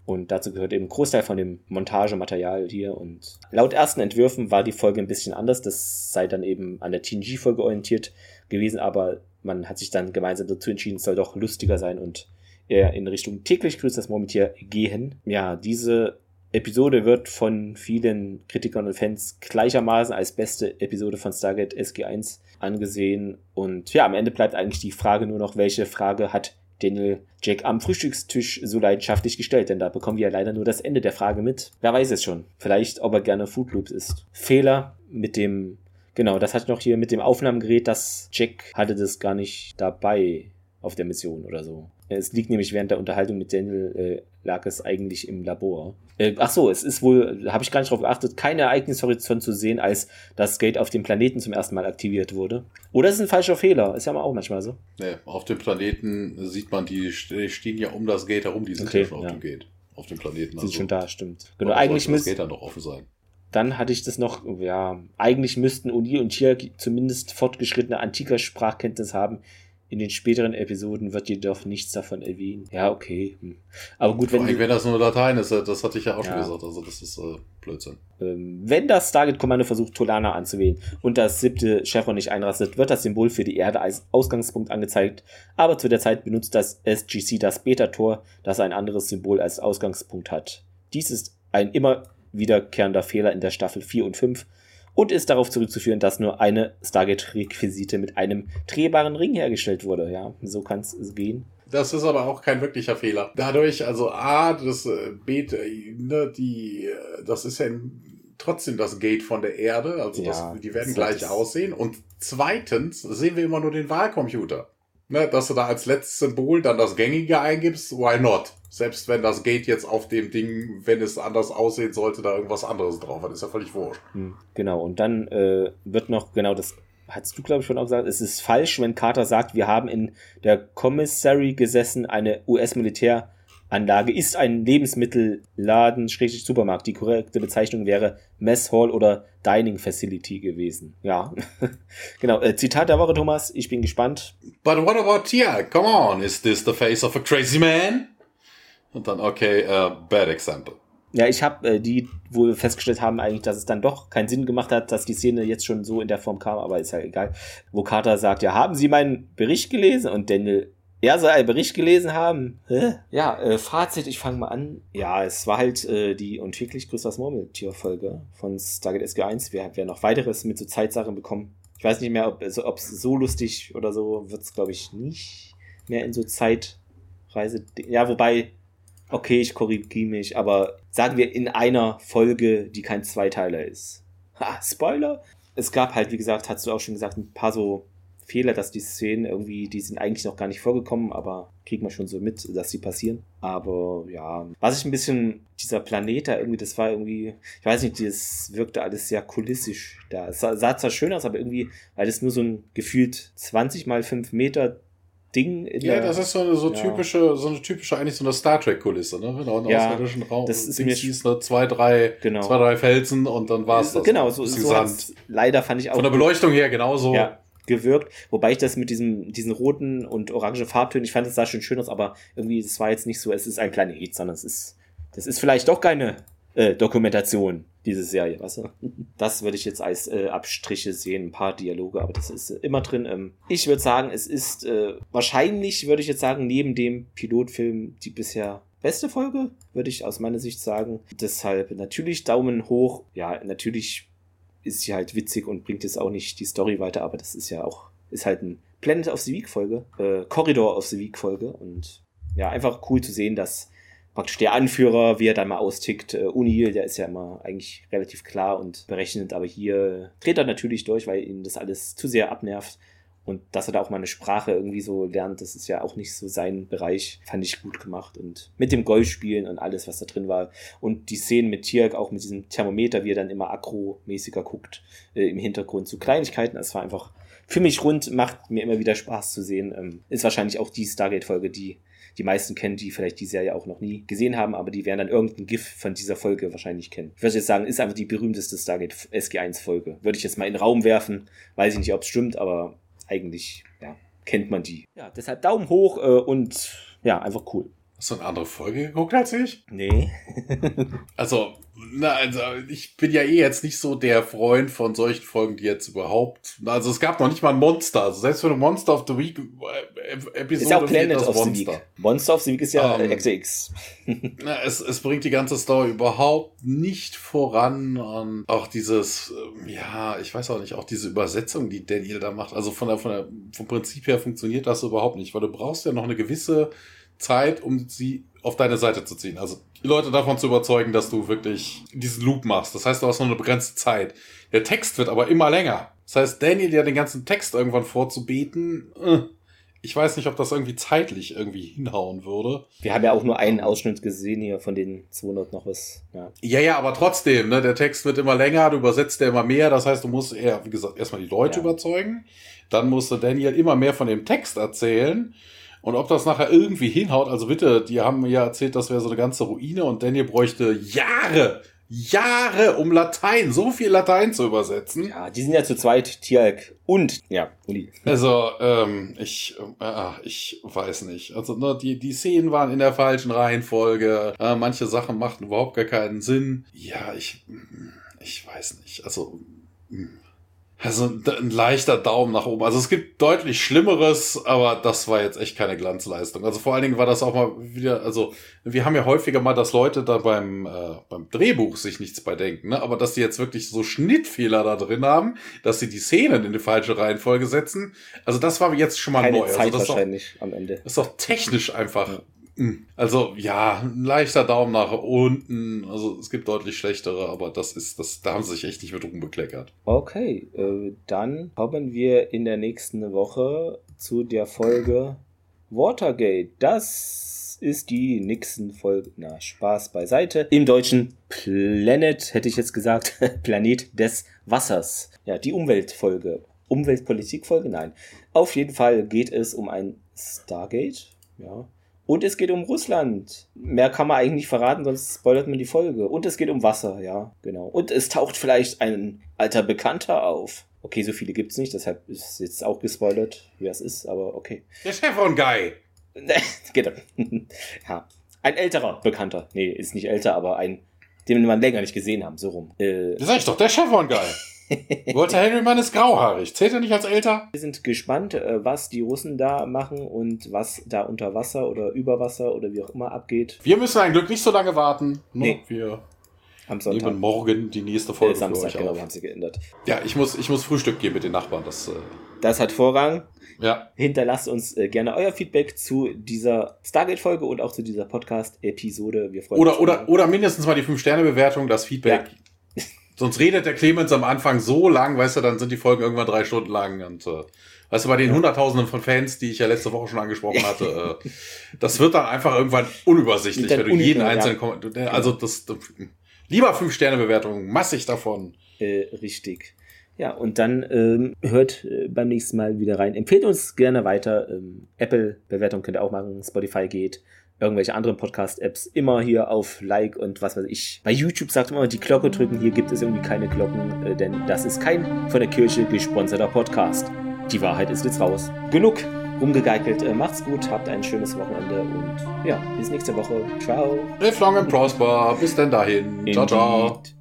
Und dazu gehört eben ein Großteil von dem Montagematerial hier. Und laut ersten Entwürfen war die Folge ein bisschen anders. Das sei dann eben an der TNG-Folge orientiert gewesen, aber man hat sich dann gemeinsam dazu entschieden, es soll doch lustiger sein und eher in Richtung täglich grüßt das Momentier gehen. Ja, diese Episode wird von vielen Kritikern und Fans gleichermaßen als beste Episode von Stargate SG1 angesehen. Und ja, am Ende bleibt eigentlich die Frage nur noch, welche Frage hat Daniel Jack am Frühstückstisch so leidenschaftlich gestellt, denn da bekommen wir ja leider nur das Ende der Frage mit. Wer weiß es schon. Vielleicht, ob er gerne Food Loops isst. Fehler mit dem, genau, das hat noch hier mit dem Aufnahmegerät, das Jack hatte das gar nicht dabei auf der Mission oder so. Es liegt nämlich während der Unterhaltung mit Daniel, äh, lag es eigentlich im Labor. Äh, ach so, es ist wohl, habe ich gar nicht darauf geachtet, kein Ereignishorizont zu sehen, als das Gate auf dem Planeten zum ersten Mal aktiviert wurde. Oder es ist ein falscher Fehler, ist ja auch manchmal so. Nee, auf dem Planeten sieht man, die stehen ja um das Gate herum, die sind Okay, ja schon auf ja. dem Gate. Auf dem Planeten. Sind schon da, stimmt. Genau, eigentlich sollte das müsste Gate dann noch offen sein. Dann hatte ich das noch, ja, eigentlich müssten Uni und Tia zumindest fortgeschrittene antiker Sprachkenntnis haben. In den späteren Episoden wird jedoch nichts davon erwähnt. Ja, okay. hm. Aber gut, wenn, allem, wenn das nur Latein ist, äh, das hatte ich ja auch schon Ja. gesagt, also das ist äh, Blödsinn. ähm, wenn das Stargate-Kommando versucht, Tolana anzuwählen und das siebte Chevron nicht einrastet, wird das Symbol für die Erde als Ausgangspunkt angezeigt. Aber zu der Zeit benutzt das SGC das Beta-Tor, das ein anderes Symbol als Ausgangspunkt hat. Dies ist ein immer wiederkehrender Fehler in der Staffel 4 und 5 und ist darauf zurückzuführen, dass nur eine Stargate-Requisite mit einem drehbaren Ring hergestellt wurde. Ja, so kann es gehen. Das ist aber auch kein wirklicher Fehler. Dadurch, also A, das äh, Beet, äh, ne, die, äh, das ist ja trotzdem das Gate von der Erde, also Ja, das, die werden gleich aussehen. Und zweitens sehen wir immer nur den Wahlcomputer. Ne, dass du da als letztes Symbol dann das Gängige eingibst, why not? Selbst wenn das Gate jetzt auf dem Ding, wenn es anders aussehen sollte, da irgendwas anderes drauf hat, ist ja völlig wurscht. Hm, Genau, und dann äh, wird noch, genau das hast du, glaube ich, schon auch gesagt, es ist falsch, wenn Carter sagt, wir haben in der Commissary gesessen, eine US-Militäranlage ist ein Lebensmittelladen, Schrägstrich Supermarkt. Die korrekte Bezeichnung wäre Mess Hall oder Dining Facility gewesen. Ja, genau. Äh, Zitat der Woche, Thomas, ich bin gespannt. But what about Tia? Come on, is this the face of a crazy man? Und dann, okay, uh, bad example. Ja, ich habe äh, die wohl festgestellt haben eigentlich, dass es dann doch keinen Sinn gemacht hat, dass die Szene jetzt schon so in der Form kam, aber ist ja egal. Wo Carter sagt, ja, haben Sie meinen Bericht gelesen? Und Daniel, er soll einen Bericht gelesen haben. Hä? Ja, äh, Fazit, ich fange mal an. Ja, es war halt äh, die und täglich grüßt das Murmeltier-Folge von Stargate SG1. Wir haben ja noch weiteres mit so Zeitsachen bekommen. Ich weiß nicht mehr, ob es es so lustig oder so wird es, glaube ich, nicht mehr in so Zeitreise. Ja, wobei, okay, ich korrigiere mich, aber sagen wir in einer Folge, die kein Zweiteiler ist. Ha, Spoiler! Es gab halt, wie gesagt, hast du auch schon gesagt, ein paar so Fehler, dass die Szenen irgendwie, die sind eigentlich noch gar nicht vorgekommen, aber kriegt man schon so mit, dass sie passieren. Aber ja, was ich ein bisschen, dieser Planet da irgendwie, das war irgendwie, ich weiß nicht, das wirkte alles sehr kulissisch da. Es sah, sah zwar schön aus, aber irgendwie, weil das nur so ein gefühlt 20 mal 5 Meter Ding in Ja, der, das ist so eine so Ja. typische, so eine typische, eigentlich so eine Star Trek-Kulisse, ne? Wenn du einen Ja, außerirdischen Raum das ist Dings siehst, ne? zwei, drei, Genau. zwei, drei Felsen und dann war's das. Genau, so, so Sand. hat's leider fand ich auch Von der Beleuchtung her genauso. ja, gewirkt. Wobei ich das mit diesem, diesen roten und orangen Farbtönen, ich fand, das sah schon schön aus, aber irgendwie, es war jetzt nicht so, es ist ein Planet, sondern es ist, das ist vielleicht doch keine äh, Dokumentation, diese Serie, weißt du? Das würde ich jetzt als äh, Abstriche sehen, ein paar Dialoge, aber das ist äh, immer drin. Ähm, ich würde sagen, es ist äh, wahrscheinlich, würde ich jetzt sagen, neben dem Pilotfilm die bisher beste Folge, würde ich aus meiner Sicht sagen. Deshalb natürlich Daumen hoch. Ja, natürlich ist sie halt witzig und bringt jetzt auch nicht die Story weiter, aber das ist ja auch, ist halt ein Planet of the Week Folge, äh, Corridor of the Week Folge und ja, einfach cool zu sehen, dass praktisch der Anführer, wie er dann mal austickt. Äh, O'Neill, der ist ja immer eigentlich relativ klar und berechnet, aber hier dreht er natürlich durch, weil ihn das alles zu sehr abnervt. Und dass er da auch mal eine Sprache irgendwie so lernt, das ist ja auch nicht so sein Bereich. Fand ich gut gemacht. Und mit dem Golfspielen und alles, was da drin war. Und die Szenen mit Tirk, auch mit diesem Thermometer, wie er dann immer akromäßiger guckt, äh, im Hintergrund zu Kleinigkeiten. Das war einfach für mich rund, macht mir immer wieder Spaß zu sehen. Ähm, ist wahrscheinlich auch die Stargate-Folge, die die meisten kennen, die vielleicht die Serie auch noch nie gesehen haben, aber die werden dann irgendein GIF von dieser Folge wahrscheinlich kennen. Ich würde jetzt sagen, ist einfach die berühmteste Stargate SG1-Folge. Würde ich jetzt mal in den Raum werfen. Weiß ich nicht, ob es stimmt, aber eigentlich, ja, kennt man die. Ja, deshalb Daumen hoch äh, und ja, einfach cool. Hast du eine andere Folge geguckt als ich? Nee. also, na, also ich bin ja eh jetzt nicht so der Freund von solchen Folgen, die jetzt überhaupt. Also es gab noch nicht mal ein Monster. Also selbst für eine Monster of the Week äh, Episode ist ja auch Planet of Monster. the Week. Monster of the Week ist ja ähm, XX. na, es, es bringt die ganze Story überhaupt nicht voran. Und auch dieses, ähm, ja, ich weiß auch nicht, auch diese Übersetzung, die Daniel da macht. Also von der, von der, vom Prinzip her funktioniert das überhaupt nicht, weil du brauchst ja noch eine gewisse Zeit, um sie auf deine Seite zu ziehen. Also die Leute davon zu überzeugen, dass du wirklich diesen Loop machst. Das heißt, du hast nur eine begrenzte Zeit. Der Text wird aber immer länger. Das heißt, Daniel ja den ganzen Text irgendwann vorzubeten, äh, ich weiß nicht, ob das irgendwie zeitlich irgendwie hinhauen würde. Wir haben ja auch nur einen Ausschnitt gesehen hier von den 200 noch was. Ja, ja, ja aber trotzdem, ne, der Text wird immer länger, du übersetzt ja immer mehr. Das heißt, du musst eher, wie gesagt, erstmal die Leute ja. überzeugen. Dann musste Daniel immer mehr von dem Text erzählen. Und ob das nachher irgendwie hinhaut, also bitte, die haben mir ja erzählt, das wäre so eine ganze Ruine und Daniel bräuchte Jahre, Jahre, um Latein, so viel Latein zu übersetzen. Ja, die sind ja zu zweit, Tialk und, ja, Uli. Also, ähm, ich, äh, ich weiß nicht. Also, ne, die, die Szenen waren in der falschen Reihenfolge. Äh, manche Sachen machten überhaupt gar keinen Sinn. Ja, ich, ich weiß nicht. Also, mh. Also ein leichter Daumen nach oben. Also es gibt deutlich Schlimmeres, aber das war jetzt echt keine Glanzleistung. Also vor allen Dingen war das auch mal wieder, also wir haben ja häufiger mal, dass Leute da beim, äh, beim Drehbuch sich nichts bei denken, ne? aber dass die jetzt wirklich so Schnittfehler da drin haben, dass sie die Szenen in die falsche Reihenfolge setzen, also das war jetzt schon mal keine neu. Zeit also das wahrscheinlich auch, am Ende. Das ist doch technisch einfach ja. Hm. Also ja, ein leichter Daumen nach unten. Also es gibt deutlich schlechtere, aber das ist, das, da haben sie sich echt nicht mit rumbekleckert. Okay, äh, dann kommen wir in der nächsten Woche zu der Folge Watergate. Das ist die Nixon-Folge. Na, Spaß beiseite. Im Deutschen Planet, hätte ich jetzt gesagt, Planet des Wassers. Ja, die Umweltfolge. Umweltpolitikfolge? Nein. Auf jeden Fall geht es um ein Stargate. Ja, und es geht um Russland. Mehr kann man eigentlich nicht verraten, sonst spoilert man die Folge. Und es geht um Wasser, ja, genau. Und es taucht vielleicht ein alter Bekannter auf. Okay, so viele gibt's nicht, deshalb ist jetzt auch gespoilert, wer es ist, aber okay. Der Chevron Guy. genau. ja. Ein älterer Bekannter. Nee, ist nicht älter, aber ein, den wir länger nicht gesehen haben, so rum. Äh, das sag ich doch, der Chevron Guy. Walter Henryman ist grauhaarig. Zählt er nicht als älter? Wir sind gespannt, äh, was die Russen da machen und was da unter Wasser oder über Wasser oder wie auch immer abgeht. Wir müssen ein Glück nicht so lange warten. Nee. Wir am Sonntag. nehmen morgen die nächste Folge äh, Samstag, genau, auf. haben sie geändert. Ja, ich muss, ich muss Frühstück gehen mit den Nachbarn. Das, äh das hat Vorrang. Ja. Hinterlasst uns äh, gerne euer Feedback zu dieser Stargate-Folge und auch zu dieser Podcast-Episode. Wir freuen oder, uns. Oder, oder mindestens mal die 5-Sterne-Bewertung, das Feedback. Ja. Sonst redet der Clemens am Anfang so lang, weißt du, dann sind die Folgen irgendwann drei Stunden lang und äh, weißt du, bei den Hunderttausenden von Fans, die ich ja letzte Woche schon angesprochen hatte, äh, das wird dann einfach irgendwann unübersichtlich, wenn du jeden einzelnen, ja. also das, das lieber fünf Sterne Bewertung, massig davon. Äh, richtig. Ja, und dann ähm, hört äh, beim nächsten Mal wieder rein. Empfehlt uns gerne weiter. Ähm, Apple-Bewertung könnt ihr auch machen. Spotify geht irgendwelche anderen Podcast-Apps immer hier auf Like und was weiß ich. Bei YouTube sagt man immer die Glocke drücken. Hier gibt es irgendwie keine Glocken, äh, denn das ist kein von der Kirche gesponserter Podcast. Die Wahrheit ist jetzt raus. Genug rumgegeigelt. Äh, macht's gut, habt ein schönes Wochenende und ja, bis nächste Woche. Ciao. Live long and prosper. Bis denn dahin. Ciao, ciao.